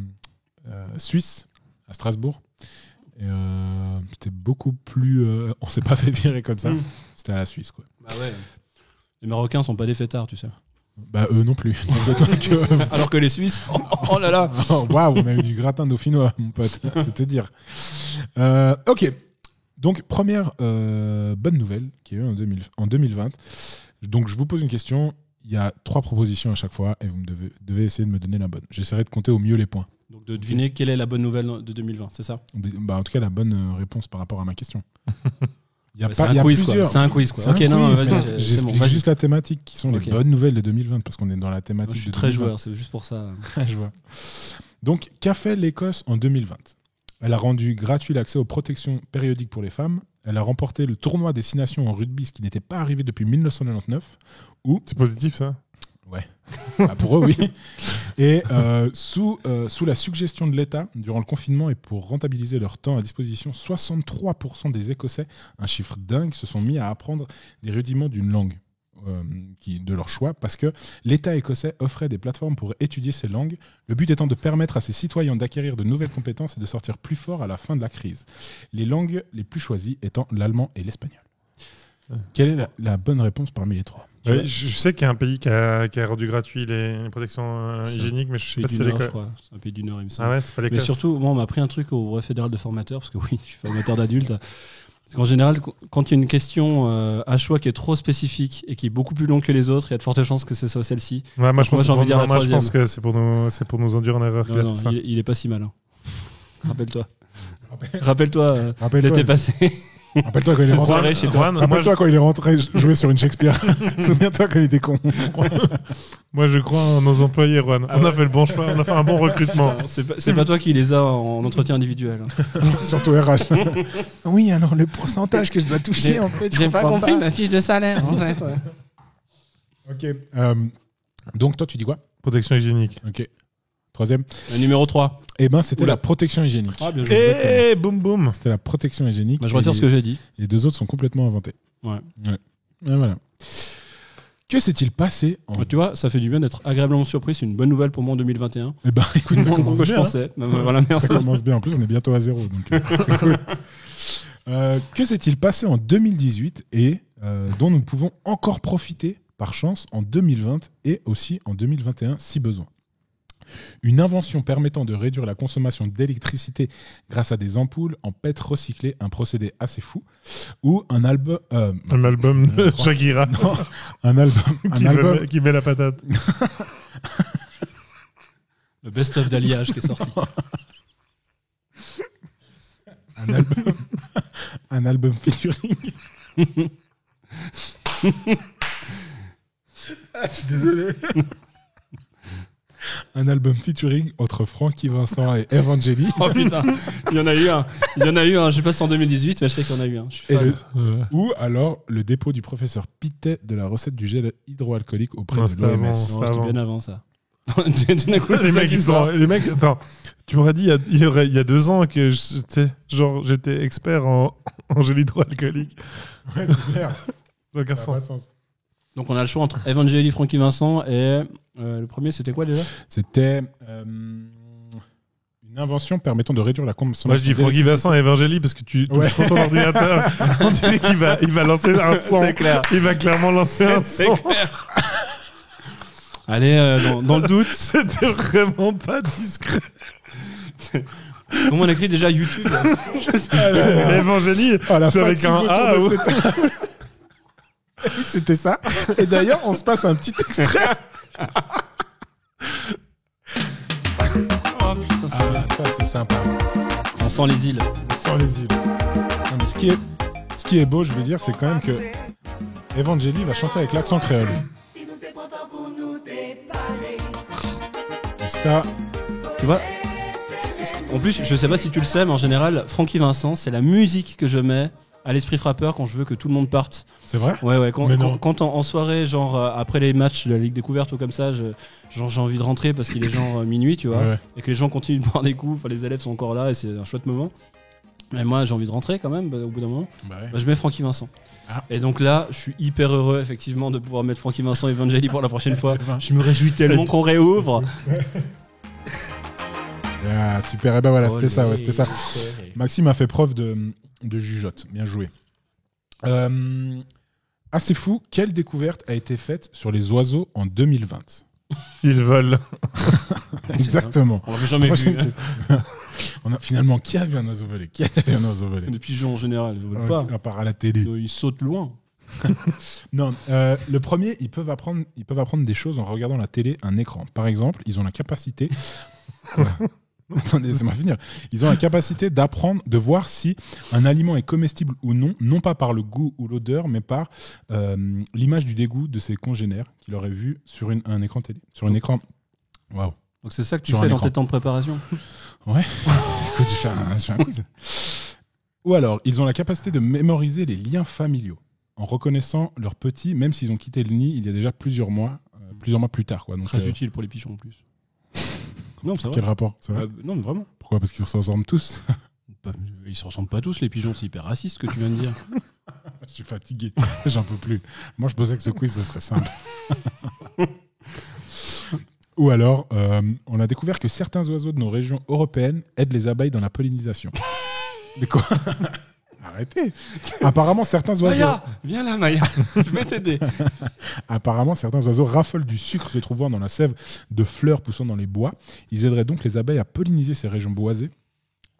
euh, suisse à Strasbourg. Euh, c'était beaucoup plus. on s'est pas fait virer comme ça. Mm. C'était à la Suisse, quoi. Bah ouais. Les Marocains sont pas des fêtards, tu sais. Bah, eux non plus. Que- Alors que les Suisses, oh, oh là là. Oh, Waouh, on a eu du gratin dauphinois, mon pote. C'est te dire. Euh, ok. Donc, première euh, bonne nouvelle qui est eu en, 2000 en 2020. Donc, je vous pose une question. Il y a trois propositions à chaque fois et vous me devez, devez essayer de me donner la bonne. J'essaierai de compter au mieux les points. Donc de deviner quelle est la bonne nouvelle de 2020, c'est ça? Bah, en tout cas, la bonne euh, réponse par rapport à ma question. Il y a Ouais, pas- C'est il y un quiz plusieurs- C'est un quiz quoi. C'est Ok, un non, quiz, vas-y, J'explique bon, juste la thématique qui sont les bonnes nouvelles de 2020 parce qu'on est dans la thématique. Moi, je suis de très 2020. joueur, c'est juste pour ça. je vois. Donc, qu'a fait l'Écosse en 2020 Elle a rendu gratuit l'accès aux protections périodiques pour les femmes. Elle a remporté le tournoi des Six Nations en rugby, ce qui n'était pas arrivé depuis 1999. C'est positif, ça? Ah, pour eux, oui. Et euh, sous, euh, sous la suggestion de l'État, durant le confinement et pour rentabiliser leur temps à disposition, 63% des Écossais, un chiffre dingue, se sont mis à apprendre des rudiments d'une langue. euh, de leur choix, parce que l'État écossais offrait des plateformes pour étudier ces langues, le but étant de permettre à ses citoyens d'acquérir de nouvelles compétences et de sortir plus fort à la fin de la crise. Les langues les plus choisies étant l'allemand et l'espagnol. Quelle est la, la bonne réponse parmi les trois Oui, je, je sais qu'il y a un pays qui a, qui a rendu gratuit les, les protections euh, hygiéniques, mais je sais pas si c'est crois. C'est un pays du Nord, il me semble. Ah ouais, pas Mais surtout, moi, on m'a appris un truc au brevet fédéral de formateur, parce que oui, je suis formateur d'adultes. Parce qu'en général, qu- quand il y a une question euh, à choix qui est trop spécifique et qui est beaucoup plus longue que les autres, il y a de fortes chances que ce soit celle-ci. Ouais, moi, je Moi, pense, j'ai envie de dire la moi, je pense que c'est pour, nous, c'est pour nous induire en erreur Non, non, ça. il, il est pas si malin. Rappelle-toi. Rappelle-toi, euh, Rappelle-toi, l'été passé. Rappelle-toi quand il est rentré. chez toi. Quand il est rentré jouer sur une Shakespeare. Souviens-toi quand il était con. Moi, je crois en nos employés, Juan. Ah on a fait le bon choix, on a fait un bon recrutement. C'est pas, pas toi qui les as en entretien individuel. hein. Surtout RH. oui, alors le pourcentage que je dois toucher, en fait, je comprends ma fiche de salaire, en fait. Ok. euh, donc, toi, tu dis quoi? Protection hygiénique. Ok. Troisième. Le numéro 3. Eh ben, c'était Oula. la protection hygiénique. Ah, bien joué. exactement. Et boum boum C'était la protection hygiénique. Bah, je retire Et ce que j'ai dit. Les deux autres sont complètement inventés. Ouais. Et voilà. Que s'est-il passé en... Ouais, tu vois, ça fait du bien d'être agréablement surpris. C'est une bonne nouvelle pour moi en 2021. Eh ben, écoute, ça commence je bien. hein. pensais. Bah, voilà, merci. Ça commence bien. En plus, on est bientôt à zéro. Donc, euh, c'est cool. Euh, que s'est-il passé en 2018 et euh, dont nous pouvons encore profiter, par chance, en 2020 et aussi en 2021, si besoin? Une invention permettant de réduire la consommation d'électricité grâce à des ampoules en PET recyclé, un procédé assez fou, ou un album... euh, Un album de Euh, trois. Shakira non, un album... Un qui, album met, qui met la patate. Le best-of d'alliage qui est sorti. un album, un album featuring. Ah, je suis désolé. Un album featuring entre Francky Vincent et Evangeli. Oh putain, il y en a eu un. Il y en a eu un. Je sais pas si c'est en 2018, mais je sais qu'il y en a eu un. Je suis Et fan. le- ou alors le dépôt du professeur Pittet de la recette du gel hydroalcoolique auprès Non, de l'OMS. c'était bien avant ça. Coup, les mecs, ils sort. sont, les mecs, attends, tu m'aurais dit il y a, il y aurait- il y a deux ans que j'étais expert en, en gel hydroalcoolique. Ouais, c'est clair. Ça n'a aucun Ça a pas sens. de sens. Donc on a le choix entre Evangeli, Francky Vincent et euh, le premier c'était quoi déjà? C'était euh, une invention permettant de réduire la consommation. Moi, je dis Francky. Vincent et Evangélie parce que tu touches Ouais. trop ton ordinateur. On dirait qu'il va, il va lancer un son. clair. Il va clairement lancer un son. Allez, euh, dans, dans le doute, C'était vraiment pas discret. comment on écrit déjà YouTube? Evangélie, c'est avec un A. de ou- C'était ça. Et d'ailleurs, on se passe un petit extrait. Ah, ça, c'est sympa. On sent les îles. Sans les îles. Non, mais ce, qui est, ce qui est beau, je veux dire, c'est quand même que Evangélie va chanter avec l'accent créole. Et ça, Tu vois En plus, je sais pas si tu le sais, mais en général, Francky Vincent, c'est la musique que je mets à l'esprit frappeur quand je veux que tout le monde parte. c'est vrai? Ouais, ouais. Quand, en, en soirée, genre euh, après les matchs de la Ligue Découverte ou comme ça, je- genre, j'ai envie de rentrer parce qu'il est genre euh, minuit, tu vois, Ouais. et que les gens continuent de boire des coups, enfin, les élèves sont encore là et c'est un chouette moment. Mais moi, j'ai envie de rentrer quand même, bah, au bout d'un moment. Bah ouais. Bah, je mets Francky Vincent. Ah. Et donc là, je suis hyper heureux, effectivement, de pouvoir mettre Francky Vincent et Evangeli pour la prochaine fois. Je me réjouis tellement qu'on réouvre. Ah, super, et ben voilà, c'était ça, ouais, c'était ça. Maxime a fait preuve de, de jugeote. Bien joué. Euh, assez fou, quelle découverte a été faite sur les oiseaux en 2020 Ils volent. Exactement. On l'a jamais vu. Prochaine hein. On a, finalement, qui a vu un oiseau voler? Qui a vu un oiseau voler? Des pigeons en général, ils volent Euh, pas. À part à la télé. Ils sautent loin. Non, euh, le premier, ils peuvent, apprendre, ils peuvent apprendre des choses en regardant la télé, un écran. Par exemple, ils ont la capacité. Ouais. Attendez, laissez-moi finir. Ils ont la capacité d'apprendre, de voir si un aliment est comestible ou non, non pas par le goût ou l'odeur, mais par euh, l'image du dégoût de ses congénères qu'il aurait vu sur une- un écran télé. Sur un écran. Waouh. Donc c'est ça que tu Sur fais dans écran. tes temps de préparation. Écoute, je fais un, je fais un quiz. Ou alors, ils ont la capacité de mémoriser les liens familiaux en reconnaissant leurs petits, même s'ils ont quitté le nid il y a déjà plusieurs mois, euh, plusieurs mois plus tard. Quoi. Donc, Très euh, utile pour les pigeons en plus. Non, c'est vrai. quel rapport c'est vrai Euh, non, mais vraiment. Pourquoi? Parce qu'ils se ressemblent tous. Bah, Ils se ressemblent pas tous, les pigeons. C'est hyper raciste ce que tu viens de dire. je suis fatigué, j'en peux plus. Moi, je pensais que ce quiz, ce serait simple. Ou alors, euh, on a découvert que certains oiseaux de nos régions européennes aident les abeilles dans la pollinisation. Mais quoi? Arrêtez Apparemment, certains oiseaux... Maya Viens là, Maya. Je vais t'aider. Apparemment, certains oiseaux raffolent du sucre se trouvant dans la sève de fleurs poussant dans les bois. Ils aideraient donc les abeilles à polliniser ces régions boisées.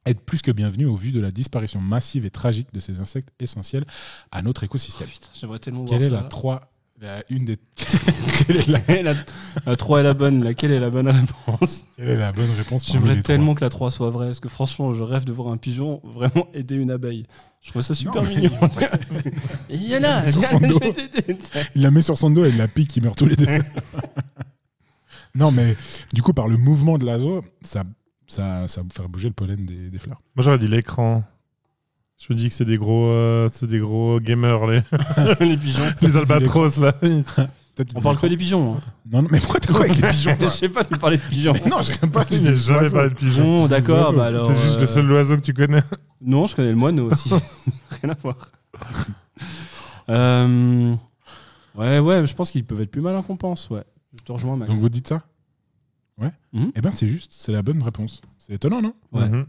Être plus que bienvenus au vu de la disparition massive et tragique de ces insectes essentiels à notre écosystème. Putain, tellement Quelle est la 3 la- une des quelle, est la, la... la 3 est la bonne. Laquelle est la bonne réponse? Quelle est la bonne réponse J'aimerais tellement que la 3 soit vraie. Parce que franchement, je rêve de voir un pigeon vraiment aider une abeille. Je trouve ça super Non, mais- mignon. Il y en a Sur son dos. Il la met sur son dos et il la pique, ils meurent tous les deux. non, mais du coup, par le mouvement de l'oiseau, ça, ça, ça va faire bouger le pollen des, des fleurs. Moi, j'aurais dit l'écran. Je me dis que c'est des gros, euh, c'est des gros gamers, les, les pigeons. les albatros, là. Toi, On parle que quoi des pigeons. hein. Non, non, mais pourquoi t'as quoi avec les pigeons Je sais pas, tu parlais de pigeons. Mais Non, j'ai pas. Je n'ai jamais parlé de pigeons. Bon, d'accord, bah alors. C'est juste euh, le seul oiseau que tu connais. Non, je connais le moineau aussi. Rien à voir. Euh, Ouais, ouais, je pense qu'ils peuvent être plus malins qu'on pense, ouais. Je te rejoins, Max. Donc vous dites ça? Ouais. Mhm. Eh ben c'est juste, c'est la bonne réponse. C'est étonnant, non? Ouais. Mhm.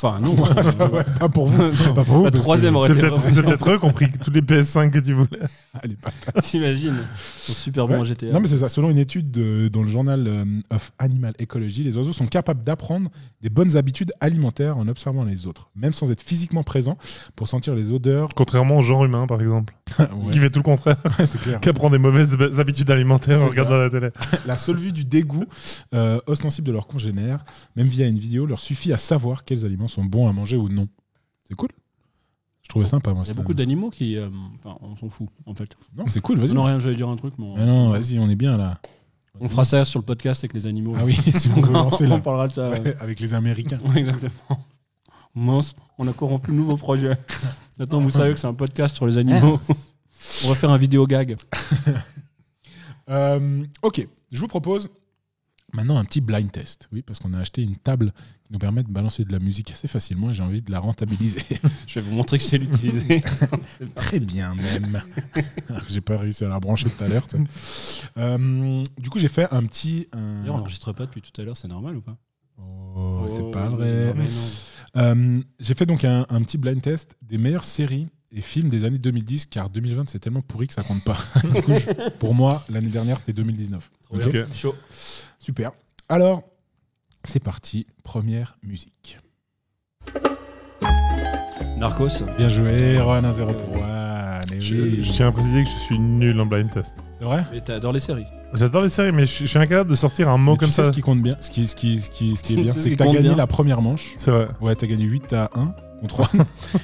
Enfin, non. Ouais, ça, ouais, Pas pour vous. Pas pour vous. La troisième aurait C'est été peut-être c'est peut-être eux qui ont pris tous les PS5 que tu voulais. Allez, pas. T'imagines Ils sont super bons Ouais. en GTA. Non, mais c'est ça. Selon une étude de- dans le journal euh, of Animal Ecology, les oiseaux sont capables d'apprendre des bonnes habitudes alimentaires en observant les autres, même sans être physiquement présents pour sentir les odeurs. Contrairement au genre humain, par exemple, Ouais, qui fait tout le contraire, ouais, c'est clair. qui apprend des mauvaises habitudes alimentaires en regardant la télé. La seule vue du dégoût euh, ostensible de leurs congénères, même via une vidéo, leur suffit à savoir quels aliments sont bons à manger ou non. C'est cool. Je trouvais sympa, moi. Il y a beaucoup d'animaux qui. euh, Enfin, on s'en fout, en fait. Non, c'est cool, vas-y. Non, rien, j'allais dire un truc, mais. on- Mais non, vas-y, on est bien là. On fera ça sur le podcast avec les animaux. Ah oui, si on veut lancer on là. parlera de ça. Ouais, avec les Américains. Exactement. Mince, on a corrompu le nouveau projet. Maintenant, vous savez que c'est un podcast sur les animaux. on va faire un vidéo gag. Euh, ok, je vous propose Maintenant, un petit blind test. Oui, parce qu'on a acheté une table qui nous permet de balancer de la musique assez facilement et j'ai envie de la rentabiliser. Je vais vous montrer que je sais l'utiliser. Très bien, même. J'ai pas réussi à la brancher tout à l'heure. Euh, du coup, j'ai fait un petit. on n'enregistre pas depuis tout à l'heure, c'est normal ou pas? Oh, c'est Oh, pas vrai. Euh, j'ai fait donc un, un petit blind test des meilleures séries et films des années 2010, car 2020 c'est tellement pourri que ça compte pas. Du coup, je- pour moi, l'année dernière c'était 2019. Trop Ok. bien. Chaud. Super. Alors, c'est parti. Première musique. Narcos. Bien joué, Rohan 1-0 pour Rohan. Eh Je, oui. je tiens à préciser que je suis nul en blind test. C'est vrai Mais t'adores les séries. J'adore les séries, mais je, je suis incapable de sortir un mot Mais comme tu sais ça. ce qui compte bien, ce qui, ce qui, ce qui, ce qui est bien, Ce c'est que t'as compte gagné bien. la première manche. C'est vrai. Ouais, t'as gagné 8 à 1 contre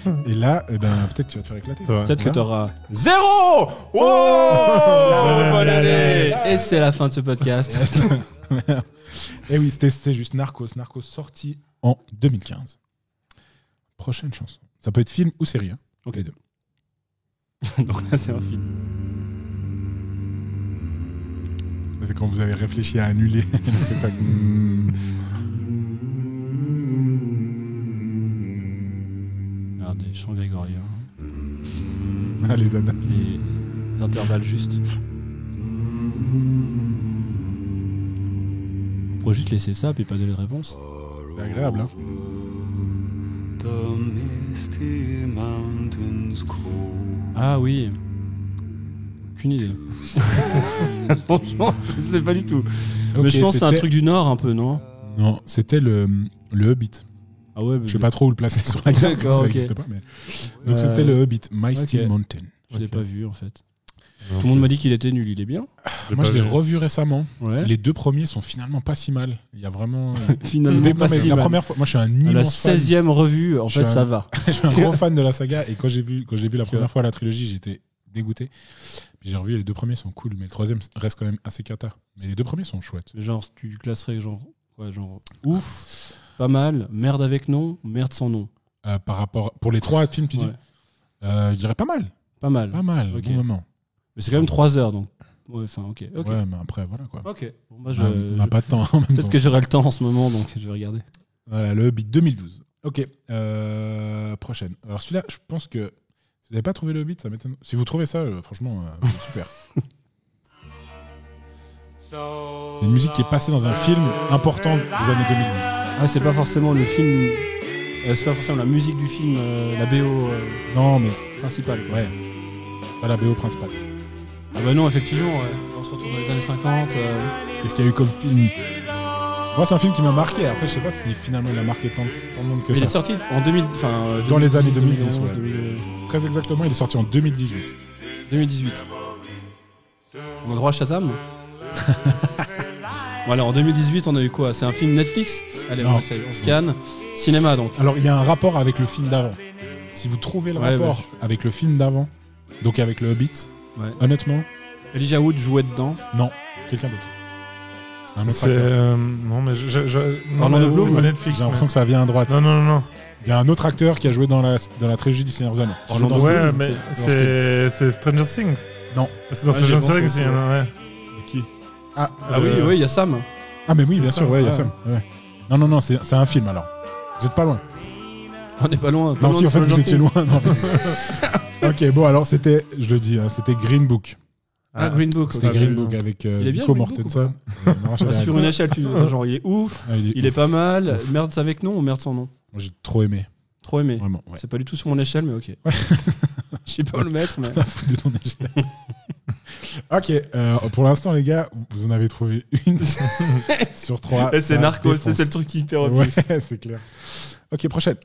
1. Et là, eh ben, peut-être tu vas te faire éclater. C'est vrai. Peut-être que Voilà. t'auras zéro Oh Bonne année Et c'est la fin de ce podcast. Et oui, c'était c'était juste Narcos. Narcos sorti en 2015. Prochaine chanson. Ça peut être film ou série. hein. Ok. Les deux. Donc là, c'est un film. C'est quand vous avez réfléchi à annuler le spectacle. Alors, des chants grégoriens, Ah, les des, des intervalles justes. On pourrait juste laisser ça puis pas donner de réponse. C'est agréable. Hein The misty mountains cold. Ah oui. Aucune idée. Franchement, je sais pas du tout. Mais je pense que c'est un c'était- truc du Nord un peu, non Non, c'était le, le Hobbit. Ah ouais, Je sais pas trop où le placer sur la carte, D'accord, ça ok. n'existe pas. Mais... Donc Euh, c'était le Hobbit, Misty ok. Mountain. Je l'ai Ok. pas vu en fait. Tout le monde m'a dit qu'il était nul, il est bien. J'ai Moi, je l'ai vu. revu récemment. Ouais. Les deux premiers sont finalement pas si mal. Il y a vraiment. Finalement, Des- pas non, mais si la mal. première fois, moi je suis un À la immense fan. 16e revue, en Je fait, suis ça un- va. je suis un gros fan de la saga et quand j'ai vu quand j'ai vu la première fois la trilogie, j'étais dégoûté. J'ai revu les deux premiers sont cool, mais le troisième reste quand même assez cata. Mais les deux premiers sont chouettes. Genre, tu classerais genre, ouf, pas mal, merde avec nom, merde sans nom. Euh, par rapport pour les trois films, tu dis. Euh, Je dirais pas mal, Pas mal. pas mal. Ok. Bon moment. Mais c'est quand même 3 heures donc. Ouais, enfin, ok. Ouais, mais après voilà quoi. Ok. Bon, bah, je- Ah, on n'a je- pas de temps Peut-être que j'aurai le temps en ce moment, donc je vais regarder. Voilà, le Hobbit 2012. Ok, euh, prochaine. Alors celui-là, je pense que si vous n'avez pas trouvé le Hobbit, ça m'étonne. Si vous trouvez ça, euh, franchement, euh, c'est super. C'est une musique qui est passée dans un film important des années 2010. Ah, c'est pas forcément le film. euh, c'est pas forcément la musique du film, euh, la BO euh, Non, mais principale. quoi. ouais, pas la BO principale. Ah bah non, effectivement, ouais. on se retrouve dans les années 50. euh, Qu'est-ce qu'il y a eu comme film? Moi, c'est un film qui m'a marqué. Après, je sais pas si finalement il a marqué tant, tant de monde que mais il est ça. sorti en 2000, enfin, euh, Dans les années 2010, 2010, ouais. 2011, Très exactement, il est sorti en 2018. 2018. On a droit à Shazam Voilà, en 2018, on a eu quoi? C'est un film Netflix? Allez, Non. on, on scanne. Cinéma donc. Alors, il y a un rapport avec le film d'avant. Si vous trouvez le Ouais, rapport bah, avec le film d'avant, donc avec le Hobbit, Ouais. honnêtement, Elijah Wood jouait dedans? non, quelqu'un d'autre. Un autre C'est. acteur. euh, non, mais je. je, je non, Orlando mais Bloom, c'est pas ouais. Netflix. J'ai l'impression que ça vient à droite. mais- Non, non, non. non. Il y a un autre acteur qui a joué dans la, dans la trilogie du Seigneur des Anneaux. Qui joue Orlando dans ce Ouais, film. mais Dans ce film. c'est c'est Stranger Things. Non. C'est dans Ouais, Stranger j'y pense Things, il y en a, ouais. Qui Ah, Ah oui, Euh, oui, il y a Sam. ah, mais oui, bien C'est sûr, ça, ouais, il y a ouais. ça. ouais. Non, non, non, c'est c'est un film alors. Vous êtes pas loin. On n'est pas loin. pas Non, loin si de en fait vous Stranger étiez Things. loin. non. ok, bon, alors c'était, je le dis, hein, c'était Green Book. Ah, Green Book. C'était. Ah, Green Book avec euh, Book, Mortensen. Non, Bah, j'avais- sur une échelle, tu genre il est ouf, Ah, il est pas mal, merde avec nom ou merde sans nom Moi, J'ai trop aimé, Trop aimé. vraiment. Ouais. C'est pas du tout sur mon échelle, mais ok. Je sais pas où le mettre, mais. De ton échelle. ok, euh, pour l'instant, les gars, vous en avez trouvé une sur trois. Eh, c'est défonce. c'est le truc qui hyper Ouais, repousse. c'est clair. Ok, prochaine.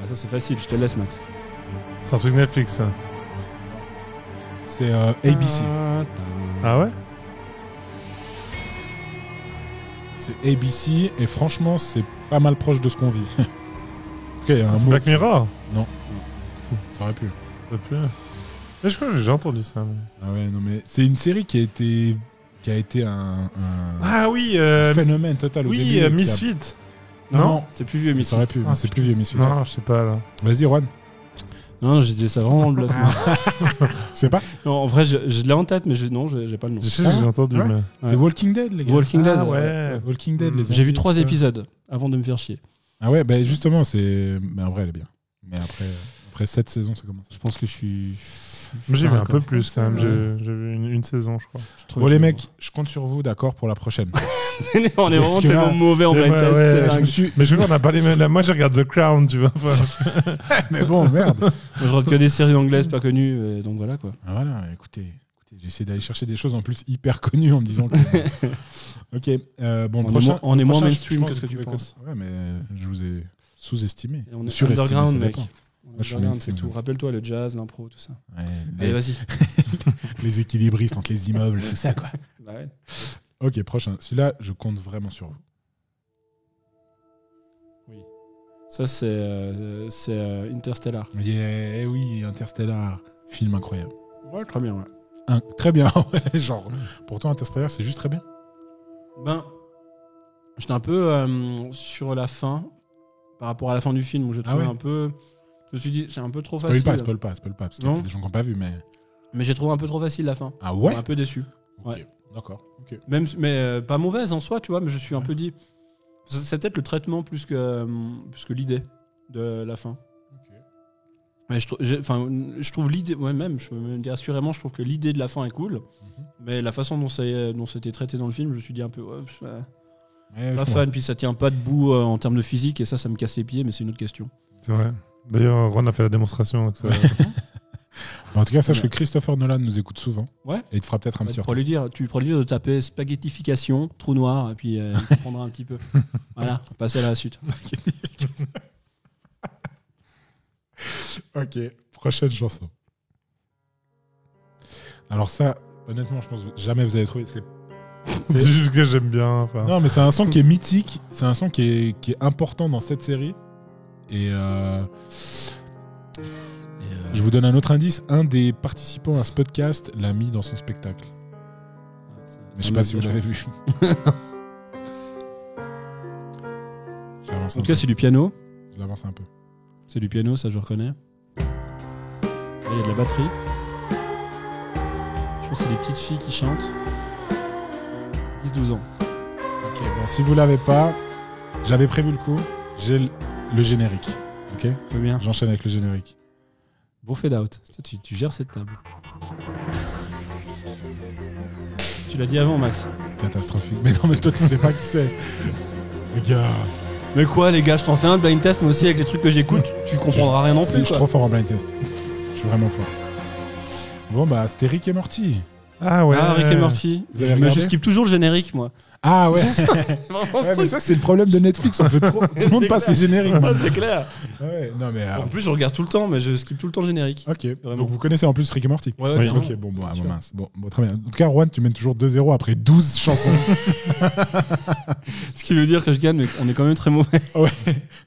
Ouais, ça c'est facile, je te laisse Max. C'est un truc Netflix, ça. C'est euh, ABC. Ah ouais? C'est ABC et franchement, c'est pas mal proche de ce qu'on vit. en tout cas, il y a un C'est. Black Mirror? Ça aurait pu. Ça peut. Mais je crois que j'ai déjà entendu ça. mais- Ah ouais, non, mais c'est une série qui a été, qui a été un, un Ah oui, euh, phénomène total au oui, début. euh, a- Misfit. Non, Non, C'est plus vieux, mais ça aurait pu. Ah, c'est plus vieux, Misfits. Non, je sais pas là. Vas-y, Juan. Non, je disais ça vraiment le bluff. C'est pas Non, en vrai, je, je l'ai en tête, mais je, non, j'ai pas le nom. Je sais, Ah, j'ai entendu. ouais. mais- C'est Walking Dead, les gars. Walking Dead. Ah ouais. ouais. Walking Dead, les J'ai vu trois ça. épisodes avant de me faire chier. Ah ouais, bah justement, c'est. Mais en vrai, elle est bien. Mais après, après 7 saisons, ça commence. Je pense que je suis. J'ai vu un peu plus quand même. Ouais. J'ai vu une, une saison, je crois. Je Bon, les mecs, je compte sur vous, d'accord, pour la prochaine. on est vraiment tellement mauvais en blind test, ouais, je me suis. Mais je on n'a pas les mêmes. Moi, je regarde The Crown, tu vois. Enfin, Mais bon, merde. Moi, je regarde que des séries anglaises pas connues, donc voilà quoi. Ah, voilà, écoutez, essayé d'aller chercher des choses en plus hyper connues en me disant que. ok, euh, bon, On est prochain. moins- on est moins mainstream que ce que tu penses. Ouais, mais je vous ai sous-estimé. On est Surestimé, underground, mec. On je c'est tout. Rappelle-toi le jazz, l'impro, tout ça. Ouais, Allez, les, vas-y. les équilibristes entre les immeubles, tout ça, quoi. Bah ouais. Ok, prochain. Celui-là, je compte vraiment sur vous. Ça, c'est euh, c'est, euh, Interstellar. Yeah, eh oui, Interstellar. Film incroyable. Ouais, très bien, ouais. Un- très bien, ouais, genre. Pourtant, Interstellar, c'est juste très bien. Ben, j'étais un peu euh, sur la fin, par rapport à la fin du film, où je trouvais ouais un peu. Je me suis dit, c'est un peu trop Spoil facile. pas, spoil pas, spoil pas, parce qu'il y a des gens qui n'ont pas vu, mais. Mais j'ai trouvé un peu trop facile la fin. Ah ouais Un peu déçu. Ok, ouais. D'accord. ok. Même, mais euh, pas mauvaise en soi, tu vois, mais je suis un peu dit. C'est peut-être le traitement plus que, euh, plus que l'idée de la fin. Mais je, je trouve l'idée, ouais, même, je peux me dire assurément, je trouve que l'idée de la fin est cool, Mhm. mais la façon dont, c'est- dont c'était traité dans le film, je me suis dit un peu, ouais, je suis pas- fan, puis ça tient pas debout euh, en termes de physique, et ça, ça me casse les pieds, mais c'est une autre question. c'est vrai. D'ailleurs, Ron a fait la démonstration. donc ça- Bon, en tout cas, sache Ouais. que Christopher Nolan nous écoute souvent. Ouais. Et il te fera peut-être un Bah, petit tu, retour. lui dire, tu pourrais lui dire de taper spaghettification, trou noir, et puis euh, il comprendra un petit peu. Voilà, on va passer à la suite. Ok, prochaine chanson. Alors ça, honnêtement, je pense que jamais vous allez trouver. c'est- C'est juste que j'aime bien. enfin. Non, mais c'est un son qui est mythique. C'est un son qui est, qui est important dans cette série. Et euh, je vous donne un autre indice. Un des participants à ce podcast l'a mis dans son spectacle. Mais je sais pas si vous l'avez vu. En tout cas, c'est du piano. J'avance un peu. C'est du piano, ça je reconnais. Là, Il y a de la batterie. Je pense que c'est des petites filles qui chantent. 10-12 ans. Ok, bon, si vous l'avez pas, j'avais prévu le coup. J'ai le- générique. Ok Très bien. J'enchaîne avec le générique. Beau fade out. Toi, Tu, tu gères cette table. Tu l'as dit avant, Max. Catastrophique. Mais non, mais toi, tu sais pas qui c'est. Les gars. Mais quoi, les gars, je t'en fais un de blind test, mais aussi avec les trucs que j'écoute, tu comprendras rien non Je plus. suis quoi. trop fort en blind test. Je suis vraiment fort. Bon, bah, c'était Rick et Morty. Ah ouais. Ah, Rick et Morty. Vous avez Mais je regardé skip toujours le générique, moi. Ah ouais. Vraiment, ce Ouais, mais truc. ça, c'est le problème de Netflix. On peut trop... Tout le monde C'est passe les génériques. Ah, maintenant. c'est clair. Ouais, non, mais. euh, En plus, je regarde tout le temps, mais je skip tout le temps le générique. Ok, Vraiment. donc vous connaissez en plus Rick et Morty Ouais, ouais, Oui. clairement. Ok, bon, bon, ah, bon, sûr. mince. Bon, bon, très bien. En tout cas, Juan, tu mènes toujours 2-0 après 12 chansons. Ce qui veut dire que je gagne, mais on est quand même très mauvais. ouais.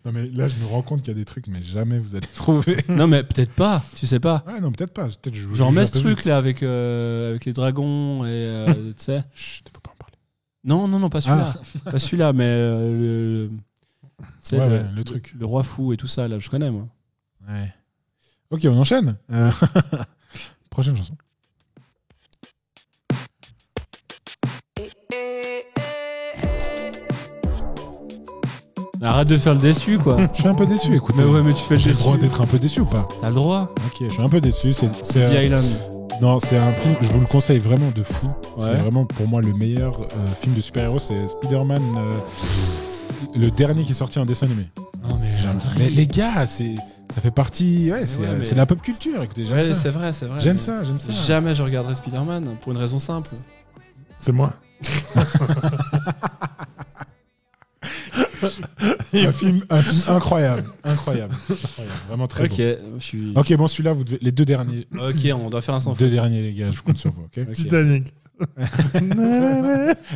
Non, mais là, je me rends compte qu'il y a des trucs, mais jamais vous allez trouver. non, mais peut-être pas, tu sais pas. Ouais, non, peut-être pas. Peut-être je, Genre, mets ce truc là avec, euh, avec les dragons et. euh, tu sais. Chut, faut. Non, non, non, pas celui-là. Pas celui-là, mais. euh, le, le- Ouais, truc. Le roi fou et tout ça, là, je connais, moi. Ouais. Ok, on enchaîne. Euh, Prochaine chanson. Arrête de faire le déçu, quoi. Je suis un peu déçu, écoute. mais ouais, mais tu fais le J'ai le déçu. droit d'être un peu déçu ou pas T'as le droit. Ok, je suis un peu déçu. C'est, c'est, euh, Island. Non, c'est un film, je vous le conseille vraiment de fou. Ouais. C'est vraiment pour moi le meilleur euh, film de super-héros. C'est Spider-Man, euh, le dernier qui est sorti en dessin animé. Non, mais. J'aime- Mais les gars, c'est, ça fait partie. Ouais, c'est, ouais, euh, mais- c'est de la pop culture. Écoutez, j'aime Ouais, ça. c'est vrai, c'est vrai. J'aime ça, j'aime ça. Jamais je regarderai Spider-Man pour une raison simple. C'est moi. un, film, un film incroyable. Incroyable. Incroyable. Vraiment très Ok, beau. je suis. Ok, bon, celui-là, vous devez, les deux derniers. Ok, on doit faire un sans Deux derniers, les gars, je compte sur vous, ok Ok. Titanic.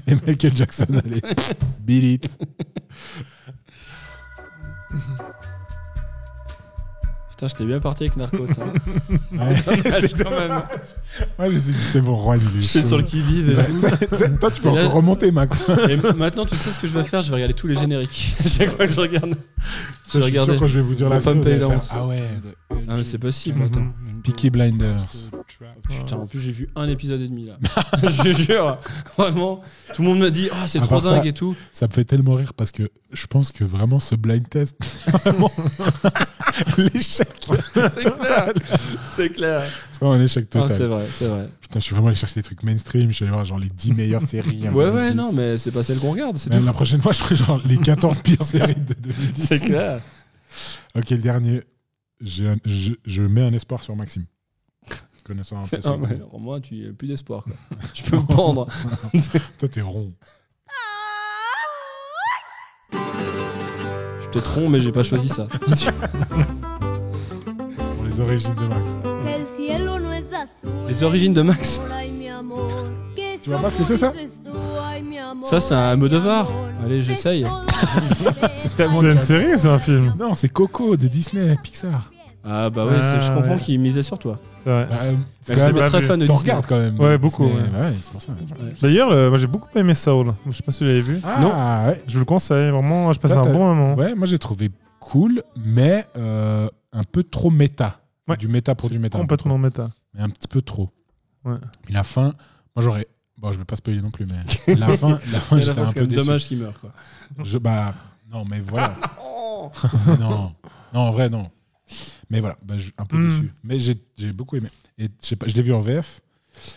Et Michael Jackson, allez. Beat it. Putain, j'étais bien parti avec Narcos. Hein. Ouais, c'est quand même. Moi, je me suis dit, c'est bon, Juan, il est J'étais chaud. sur le qui-vive et tout. Toi, tu peux Et là- encore remonter, Max. Et maintenant, tu sais ce que je vais faire? Je vais regarder tous les génériques. À chaque fois que je regarde. je suis regardé. sûr quand je vais vous dire la faire, Ah ouais, Ah, mais c'est possible, Mhm. attends. Peaky Blinders. Putain, en plus, j'ai vu un épisode et demi là. je te jure, vraiment. Tout le monde me dit, ah, c'est À trop part ça- dingue et tout. Ça me fait tellement rire parce que je pense que vraiment ce blind test, vraiment l'échec. C'est clair. C'est clair. C'est vraiment un échec Ah, c'est total. vrai, c'est vrai. Putain, je suis vraiment allé chercher des trucs mainstream. Je suis allé voir genre les 10 meilleures séries. Ouais, ouais, 2010. non, mais c'est pas celle qu'on regarde, c'est tout. la prochaine fois, je ferai genre les 14 pires séries de 2010. C'est clair. Ok, le dernier. J'ai un- je, je mets un espoir sur Maxime. Connaissant un peu C'est- ça. ah, ouais, alors moi, tu n'as plus d'espoir. quoi. Je peux me pendre. Toi, t'es rond. Peut-être rond, mais j'ai pas choisi ça. Pour les origines de Max. Les origines de Max. Tu vois pas ce que c'est, ça Ça, c'est un mi Modevar. amor, Allez, j'essaye. C'est tellement C'est une série ou c'est un film? Non, c'est Coco de Disney, Pixar. Ah, bah ouais, c'est- je comprends ouais. qu'il misait sur toi. C'est vrai. Bah, quand c'est même, très fan de T'en Disney. regardes quand même. Ouais, beaucoup, Disney. ouais. Bah ouais, c'est pour ça. Ouais. D'ailleurs, euh, moi j'ai beaucoup aimé Soul. Je sais pas si vous l'avez vu. Ah, ouais. Je vous le conseille, vraiment, je passe Toi, un t'as- bon moment. Ouais, moi j'ai trouvé cool, mais euh, un peu trop méta. Ouais. Du méta pour du méta. un peu Complètement méta. trop. Mais un petit peu trop. Ouais. Puis la fin, moi j'aurais. Bon, je vais pas spoiler non plus, mais la fin, la fin j'étais un c'est quand peu même déçu. dommage qu'il meure, quoi. Je, bah, non, mais voilà. non, non, en vrai, non. Mais voilà, bah, je- un peu Hmm. déçu. Mais j'ai j'ai beaucoup aimé. Et je sais pas, je l'ai vu en VF.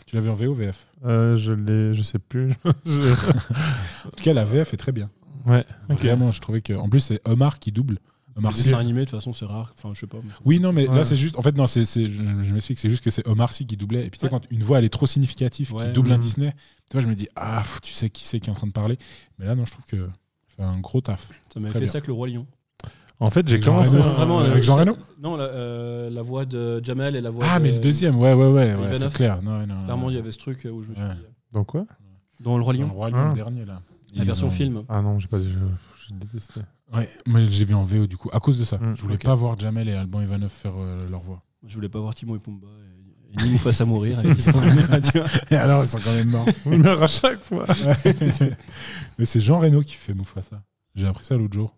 Tu l'as vu en VO VF Euh, je l'ai, je sais plus. Je- En tout cas, la VF est très bien. ouais. Vraiment, je trouvais que. En plus, c'est Omar qui double. Omar Sy. animés, de toute façon, c'est rare. Enfin, je sais pas. mais- Oui, non, mais Ouais. là, c'est juste. En fait, non, c'est, c'est- je, je m'explique, c'est juste que c'est Omar Sy qui doublait. Et puis, tu sais, Ouais. quand une voix, elle est trop significative, Ouais. qui double un. Disney, tu vois, je me dis, ah, tu sais qui c'est qui est en train de parler. Mais là, non, je trouve que fait un gros taf. Ça m'avait Très fait bien. ça que le Roi Lion. En fait, j'ai commencé. Reno. à- Vraiment, avec Jean ça- Reno Non, la, euh, la voix de Jamel et la voix Ah, de- mais le deuxième, ouais, ouais, ouais, c'est clair. Non, non, Clairement, il y avait ce truc où je me suis Ouais. dit. Dans quoi? Dans le Roi Dans le Lion, Roi Lion, Ah. le dernier, là. la Ils version ont- film. Ah non, j'ai pas. Je, j'ai détesté. Ouais, moi, j'ai vu en VO, du coup, à cause de ça. Mm, je voulais pas voir Jamel et Alban Ivanov faire euh, leur voix. Je voulais pas voir Timon et Pumba et, et ni Mufasa mourir. et ils sont- tu vois. Et alors, ils sont quand même morts. Il meurt à chaque fois. mais c'est Jean Reno qui fait Mufasa. J'ai appris ça l'autre jour.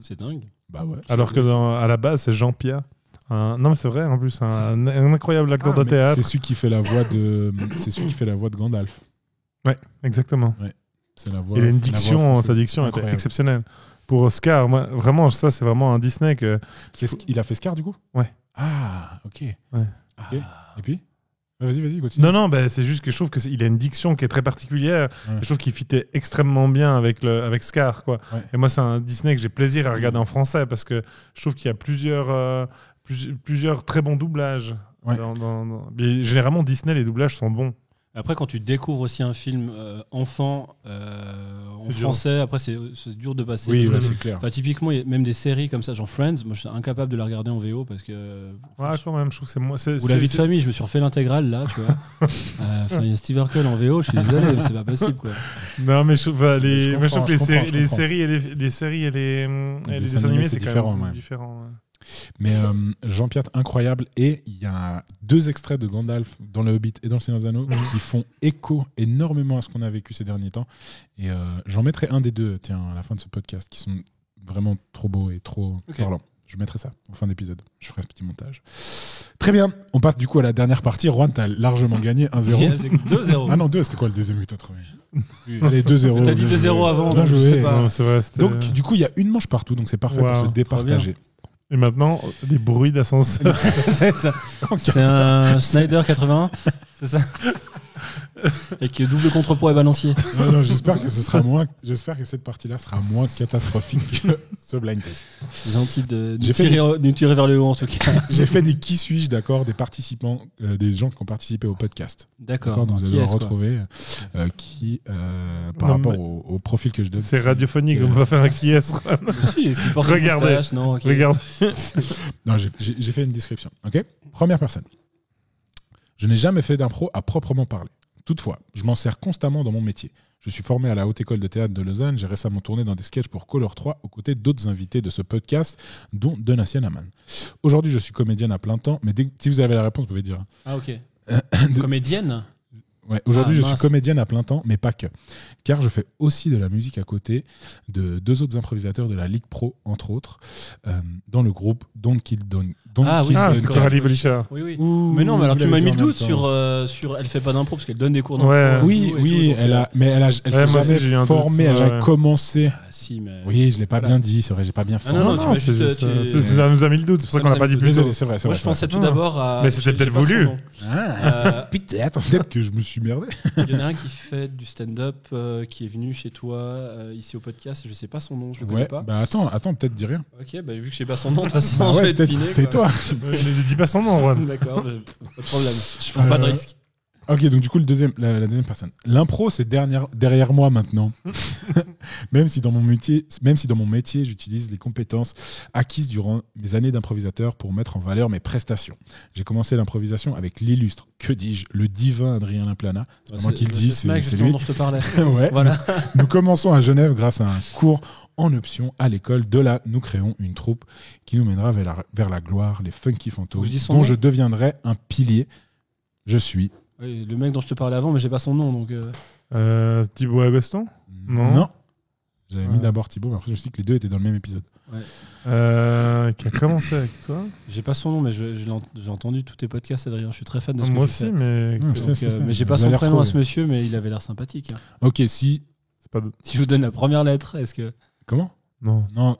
C'est dingue. Bah ouais. Alors que dans- à la base, c'est Jean Pierre. Un... Non, mais c'est vrai, en plus, un, un incroyable acteur Ah, de mais théâtre. C'est celui qui fait la voix de. C'est celui qui fait la voix de Gandalf. Exactement. C'est la voix. Il a une voix diction, sa diction était exceptionnelle. Pour Oscar, moi, vraiment, ça, c'est vraiment un Disney que. Il a fait Scar du coup? Ouais. Ah, ok. Ah. Et puis? Ouais, Vas-y, vas-y, continue. Non, non, bah, c'est juste que je trouve qu'il a une diction qui est très particulière. Ouais. Je trouve qu'il fitait extrêmement bien avec, le, avec Scar. Quoi. Ouais. Et moi, c'est un Disney que j'ai plaisir à regarder en français parce que je trouve qu'il y a plusieurs, euh, plus- plusieurs très bons doublages. Ouais. Dans- dans- dans- Mais généralement, Disney, les doublages sont bons. Après, quand tu découvres aussi un film euh, enfant euh, en dur. français, après, c'est c'est dur de passer. Oui, ouais, c'est clair. Enfin, typiquement, il y a même des séries comme ça, genre Friends, moi je suis incapable de la regarder en VO parce que. Ouais, quand même, je trouve que c'est moi. Ou la vie de famille, je me suis refait l'intégrale là, tu vois. Euh, Enfin, il y a Steve Urkel en VO, je suis désolé, mais c'est pas possible quoi. Non, mais je trouve, enfin, les, Je mais je trouve comprends, que les, je séries, je les et les, les séries et les, les dessins animés, c'est c'est quand différent, même ouais. différent. ouais. Mais euh, Jean-Pierre, incroyable. Et il y a deux extraits de Gandalf dans Le Hobbit et dans Le Seigneur des Anneaux Mhm. qui font écho énormément à ce qu'on a vécu ces derniers temps. Et euh, j'en mettrai un des deux, tiens, à la fin de ce podcast, qui sont vraiment trop beaux et trop Ok. parlants. Je mettrai ça en fin d'épisode. Je ferai ce petit montage. Très bien. On passe du coup à la dernière partie. Juan, t'as largement gagné 1-0. Yes, écoute, 2-0. Ah non, 2, c'était quoi le deuxième que t'as trouvé Allez, 2-0. Mais t'as dit bien 2-0 joué. avant, je sais pas. Non, vrai, c'était- Donc, du coup, il y a une manche partout, donc c'est parfait pour Wow, se départager. Et maintenant, des bruits d'ascenseur. c'est ça. C'est un Snyder 81, c'est ça? Avec double contrepoids et balancier. Non, non, j'espère que ce sera moins. J'espère que cette partie-là sera moins catastrophique que ce blind test. C'est gentil de J'ai nous fait tirer, de nous tirer vers le haut en tout cas. J'ai fait des qui suis-je, d'accord, des participants, euh, des gens qui ont participé au podcast. D'accord. Vous allez retrouver euh, qui, euh, par Non, rapport mais- au, au profil que je donne. C'est radiophonique, on va faire un qui est si, Regardez. moustache Non, j'ai fait une description. Ok? Première personne. Je n'ai jamais fait d'impro à proprement parler. Toutefois, je m'en sers constamment dans mon métier. Je suis formé à la Haute École de Théâtre de Lausanne. J'ai récemment tourné dans des sketchs pour Color 3 aux côtés d'autres invités de ce podcast, dont Donatien Aman. Aujourd'hui, je suis comédienne à plein temps, mais dès si vous avez la réponse, vous pouvez dire. Ah ok. De- Comédienne Ouais, Aujourd'hui, Ah, je suis comédienne à plein temps, mais pas que. Car je fais aussi de la musique à côté de deux autres improvisateurs de la Ligue Pro, entre autres, euh, dans le groupe Don't Kill Don't, Don't Ah oui, Ah, c'est. Coralie Bolichard. Oui, oui. Ouh, Mais non, mais alors tu m'as mis le doute sur, euh, sur. Elle fait pas d'impro parce qu'elle donne des cours d'impro. Ouais. Oui, tout, oui, tout, donc, elle, euh, a, mais elle, a, elle Ouais, s'est aussi, formée, elle a commencé. Ah, si, mais. Oui, je l'ai pas Voilà. bien dit, c'est vrai, j'ai pas bien Ah, formé. non, non, tu m'as c'est juste, tu- euh, c'est- ça nous a mis le doute, c'est pour ça Ça qu'on l'a a pas dit plus. Désolé, c'est vrai, Moi, je pensais tout Ah. d'abord à. Mais c'était peut-être voulu. Ah, Euh, peut-être, peut-être que je me suis merdé. Il y en a un qui fait du stand-up euh, qui est venu chez toi euh, ici au podcast. Je sais pas son nom, je le connais Ouais, pas. bah attends, attends, peut-être dis rien. Ok, bah, vu que je sais pas son nom, de toute façon, Bah je ouais, vais peut-être- deviner. Tais-toi. Ne dis pas son nom, Juan. D'accord, pas de problème. Je prends pas de Euh, risque. Ok, donc du coup, le deuxième, la, la deuxième personne. L'impro, c'est derrière, derrière moi maintenant. même, si dans mon métier, même si dans mon métier, j'utilise les compétences acquises durant mes années d'improvisateur pour mettre en valeur mes prestations. J'ai commencé l'improvisation avec l'illustre, que dis-je, le divin Adrien Laplana. C'est pas moi qui le dis, ce c'est lui. dont je te parlais. ouais. voilà. Nous commençons à Genève grâce à un cours en option à l'école. De là, nous créons une troupe qui nous mènera vers la, vers la gloire, les funky fantômes, je dont nom je deviendrai un pilier. Je suis. Oui, le mec dont je te parlais avant, mais j'ai pas son nom, donc. euh, Euh, Thibaut Agoston Non. J'avais Ouais. mis d'abord Thibaut, mais après je me suis dit que les deux étaient dans le même épisode. Euh, Qui a commencé avec toi? J'ai pas son nom, mais je- je j'ai entendu tous tes podcasts, Adrien. Je suis très fan de ce Moi que tu aussi, fais. mais. Donc, c'est euh, ça. mais j'ai pas son prénom à ce monsieur, mais il avait l'air sympathique. hein. Ok, si. c'est pas de- Si je vous donne la première lettre, est-ce que. Comment? Non. Non,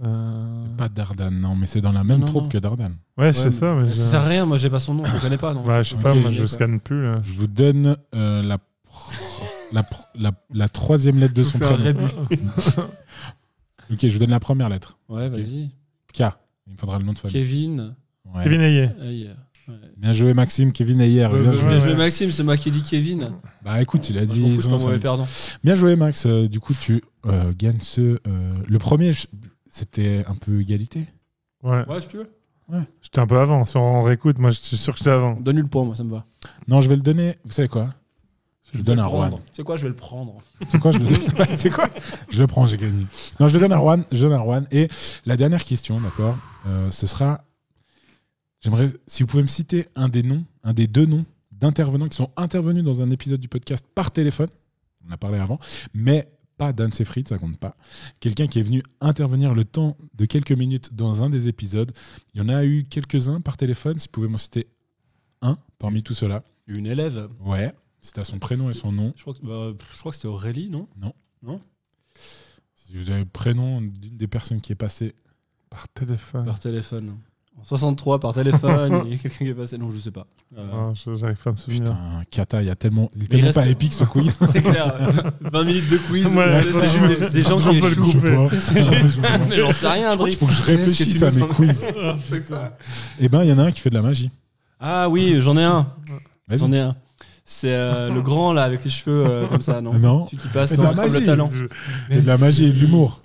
Euh, c'est pas Dardan, non, mais c'est dans la même non, troupe non. que Dardan. Ouais, c'est ça, mais. Ça je- sert à rien, moi j'ai pas son nom, je le connais pas. donc Ouais, je sais pas, moi je scanne plus là. Je vous donne euh, la, la, la, la troisième lettre de son prénom. Ok, je vous donne la première lettre. Ouais, vas-y. K. Il me faudra le nom de famille. Kevin. Ouais. Kevin Ayé. Aïe. Bien joué Maxime, Kevin et hier. Ouais, bien joué. bien joué, ouais. Maxime, c'est moi qui ai dit Kevin. Bah écoute, il a dit. mauvais famille. perdant. Bien joué Max. Euh, du coup, tu euh, gagnes ce. euh, le premier, je- c'était un peu égalité. Ouais. Ouais, si tu veux. J'étais un peu avant. Si on réécoute, moi je suis sûr que j'étais avant. Donne-lui le point, moi, ça me va. Non, je vais le donner. Vous savez quoi? Je le donne à prendre. C'est quoi, je vais le prendre? C'est quoi je le donne Ouais, C'est quoi? Je le prends, j'ai gagné. Non, je le donne à Juan. Je le donne à Juan. Et la dernière question, d'accord euh, Ce sera. J'aimerais, si vous pouvez me citer un des noms, un des deux noms d'intervenants qui sont intervenus dans un épisode du podcast par téléphone. On en a parlé avant, mais pas Dan Seyfried, ça compte pas. Quelqu'un qui est venu intervenir le temps de quelques minutes dans un des épisodes. Il y en a eu quelques-uns par téléphone. Si vous pouvez m'en citer un parmi tout cela. Une élève. Ouais. C'est à son prénom et son nom. Je crois que, bah, je crois que c'était Aurélie, non? Si vous avez le prénom d'une des personnes qui est passée. Par téléphone. Par téléphone. En 63, par téléphone, il y a quelqu'un qui est passé. Non, je sais pas. Euh, Ah, je- J'arrive pas à me souvenir. Putain, Kata, il y a tellement. Il est il tellement reste- pas épique ce quiz. C'est clair. 20 minutes de quiz. Ouais, c'est juste des, des gens qui le échouent. couper. Mais j'en sais rien, Je crois André. qu'il faut que je réfléchisse à mes quiz. Eh ben, il y en a un qui fait de la magie. Ah oui, j'en ai un. Vas-y. J'en ai un. C'est euh, le grand là avec les cheveux euh, comme ça, non? Non. Celui qui passe C'est de dans la comme le magie. talent. A de la magie et de l'humour.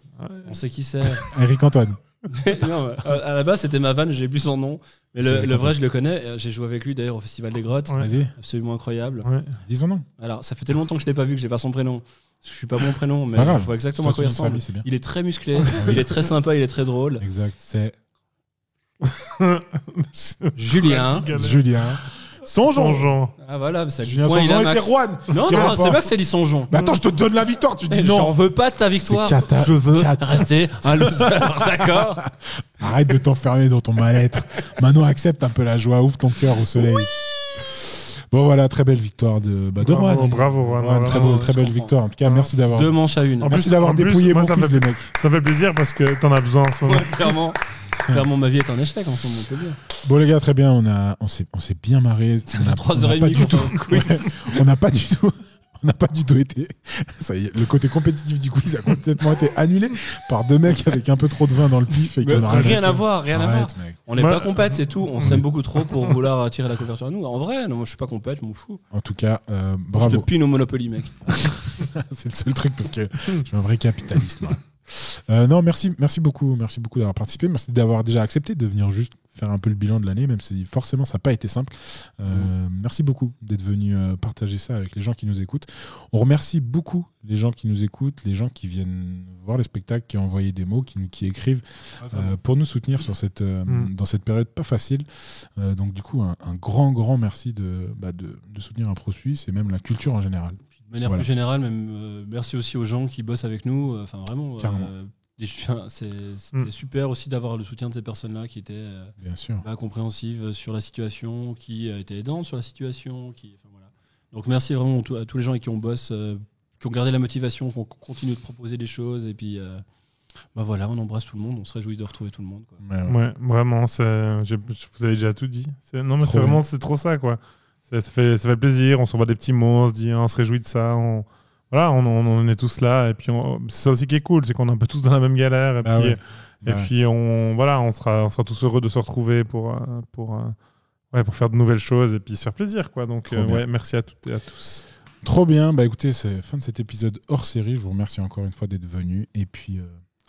On sait qui c'est. Eric Antoine. non, euh, à la base c'était ma vanne, j'ai plus son nom. Mais le, vrai, je le connais. euh, J'ai joué avec lui d'ailleurs au Festival des Grottes. Ouais. Vas-y, Absolument incroyable. Ouais. dis son nom. Alors, ça fait tellement longtemps que je l'ai pas vu que j'ai pas son prénom. Je suis pas bon prénom, mais je vois exactement à Son quoi il ressemble. famille. Il est très musclé, il est très sympa, il est très drôle. Exact. C'est Julien. Julien. Songeons. Songeons. Ah voilà, ça Julien point, et c'est Juan. Non, Qui non, c'est pas que c'est dit Songeons. Mais attends, je te donne la victoire. Tu dis Eh, J'en non. veux pas de ta victoire. Cata- Je veux cata. rester un loser, d'accord Arrête de t'enfermer dans ton mal-être. Maintenant, accepte un peu la joie. Ouvre ton cœur au soleil. Bon, voilà, très belle victoire de, bah, de Bravo, Juan. bravo, Juan, très, beau- très je belle comprends. victoire. En tout cas, merci d'avoir. Deux manches à une. En Merci plus- d'avoir en plus, dépouillé moi, mon ça quiz, me les mecs. Ça fait plaisir parce que t'en as besoin en ce moment. Ouais, clairement. Clairement, ma vie est un échec en ce moment, on peut dire. Bon les gars, très bien, on a, on s'est, on s'est bien marré. Ça On fait a- trois on a heures et pas demie du qu'on tout. fait un quiz. Ouais, on n'a pas du tout, on n'a pas du tout été. Ça y est, le côté compétitif du quiz a complètement été annulé par deux mecs avec un peu trop de vin dans le pif et qui Mais en ont rien, rien à faire. voir, rien à voir. Arrête, mec. On n'est Moi- pas compète, c'est tout. On s'aime beaucoup trop pour vouloir tirer la couverture à nous. En vrai, non, moi je suis pas compète, je m'en fous. En tout cas, euh, Je te bravo. pine au Monopoly, mec. C'est le seul truc parce que je suis un vrai capitaliste. moi. Euh, non, merci, merci beaucoup, merci beaucoup d'avoir participé, merci d'avoir déjà accepté de venir juste faire un peu le bilan de l'année, même si forcément ça n'a pas été simple. Euh, Merci beaucoup d'être venu euh, partager ça avec les gens qui nous écoutent. On remercie beaucoup les gens qui nous écoutent, les gens qui viennent voir les spectacles, qui ont envoyé des mots, qui, écrivent euh, pour nous soutenir sur cette, Mm. dans cette période pas facile. Donc du coup, un, un grand, grand merci de, bah, de, de soutenir un pro suisse et même la culture en général. De manière Voilà. plus générale, même euh, merci aussi aux gens qui bossent avec nous. euh, Enfin, vraiment. euh, C'était Mm. super aussi d'avoir le soutien de ces personnes-là qui étaient euh, Bien sûr. bah, compréhensives sur la situation, qui euh, étaient aidantes sur la situation. Qui, enfin, voilà. Donc merci vraiment à tous- les gens avec qui on bosse, euh, qui ont gardé la motivation, qui ont continué de proposer des choses. Et puis, euh, bah voilà, on embrasse tout le monde, on se réjouit de retrouver tout le monde. quoi. Ouais, ouais. Ouais, vraiment, j'ai- vous avez déjà tout dit. C'est- Non, mais Trop c'est vraiment c'est trop ça, quoi. Ça fait, ça fait plaisir, on s'envoie des petits mots, on se dit, on se réjouit de ça. On... Voilà, on, on- on est tous là. Et puis, on- c'est ça aussi qui est cool, c'est qu'on est un peu tous dans la même galère. Et Ah puis, ouais. et Ouais. puis on, voilà, on, sera, on sera tous heureux de se retrouver pour, euh, pour, euh, ouais, pour faire de nouvelles choses et puis se faire plaisir, quoi. Donc, euh, ouais, merci à toutes et à tous. Trop bien. Bah écoutez, c'est fin de cet épisode hors série. Je vous remercie encore une fois d'être venu. Et puis, euh,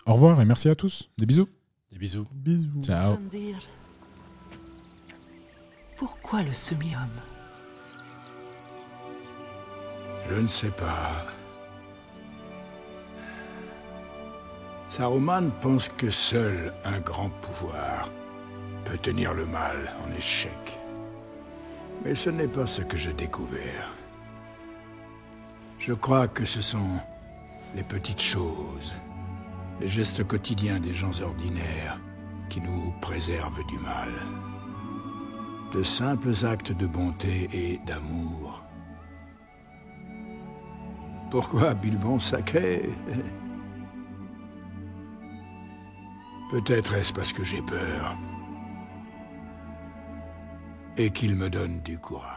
au revoir et merci à tous. Des bisous. Des bisous. Bisous. Ciao. Pourquoi le semi-homme? Je ne sais pas. Saruman pense que seul un grand pouvoir peut tenir le mal en échec. Mais ce n'est pas ce que j'ai découvert. Je crois que ce sont les petites choses, les gestes quotidiens des gens ordinaires qui nous préservent du mal. De simples actes de bonté et d'amour pourquoi Bilbon sacré? Peut-être est-ce parce que j'ai peur. Et qu'il me donne du courage.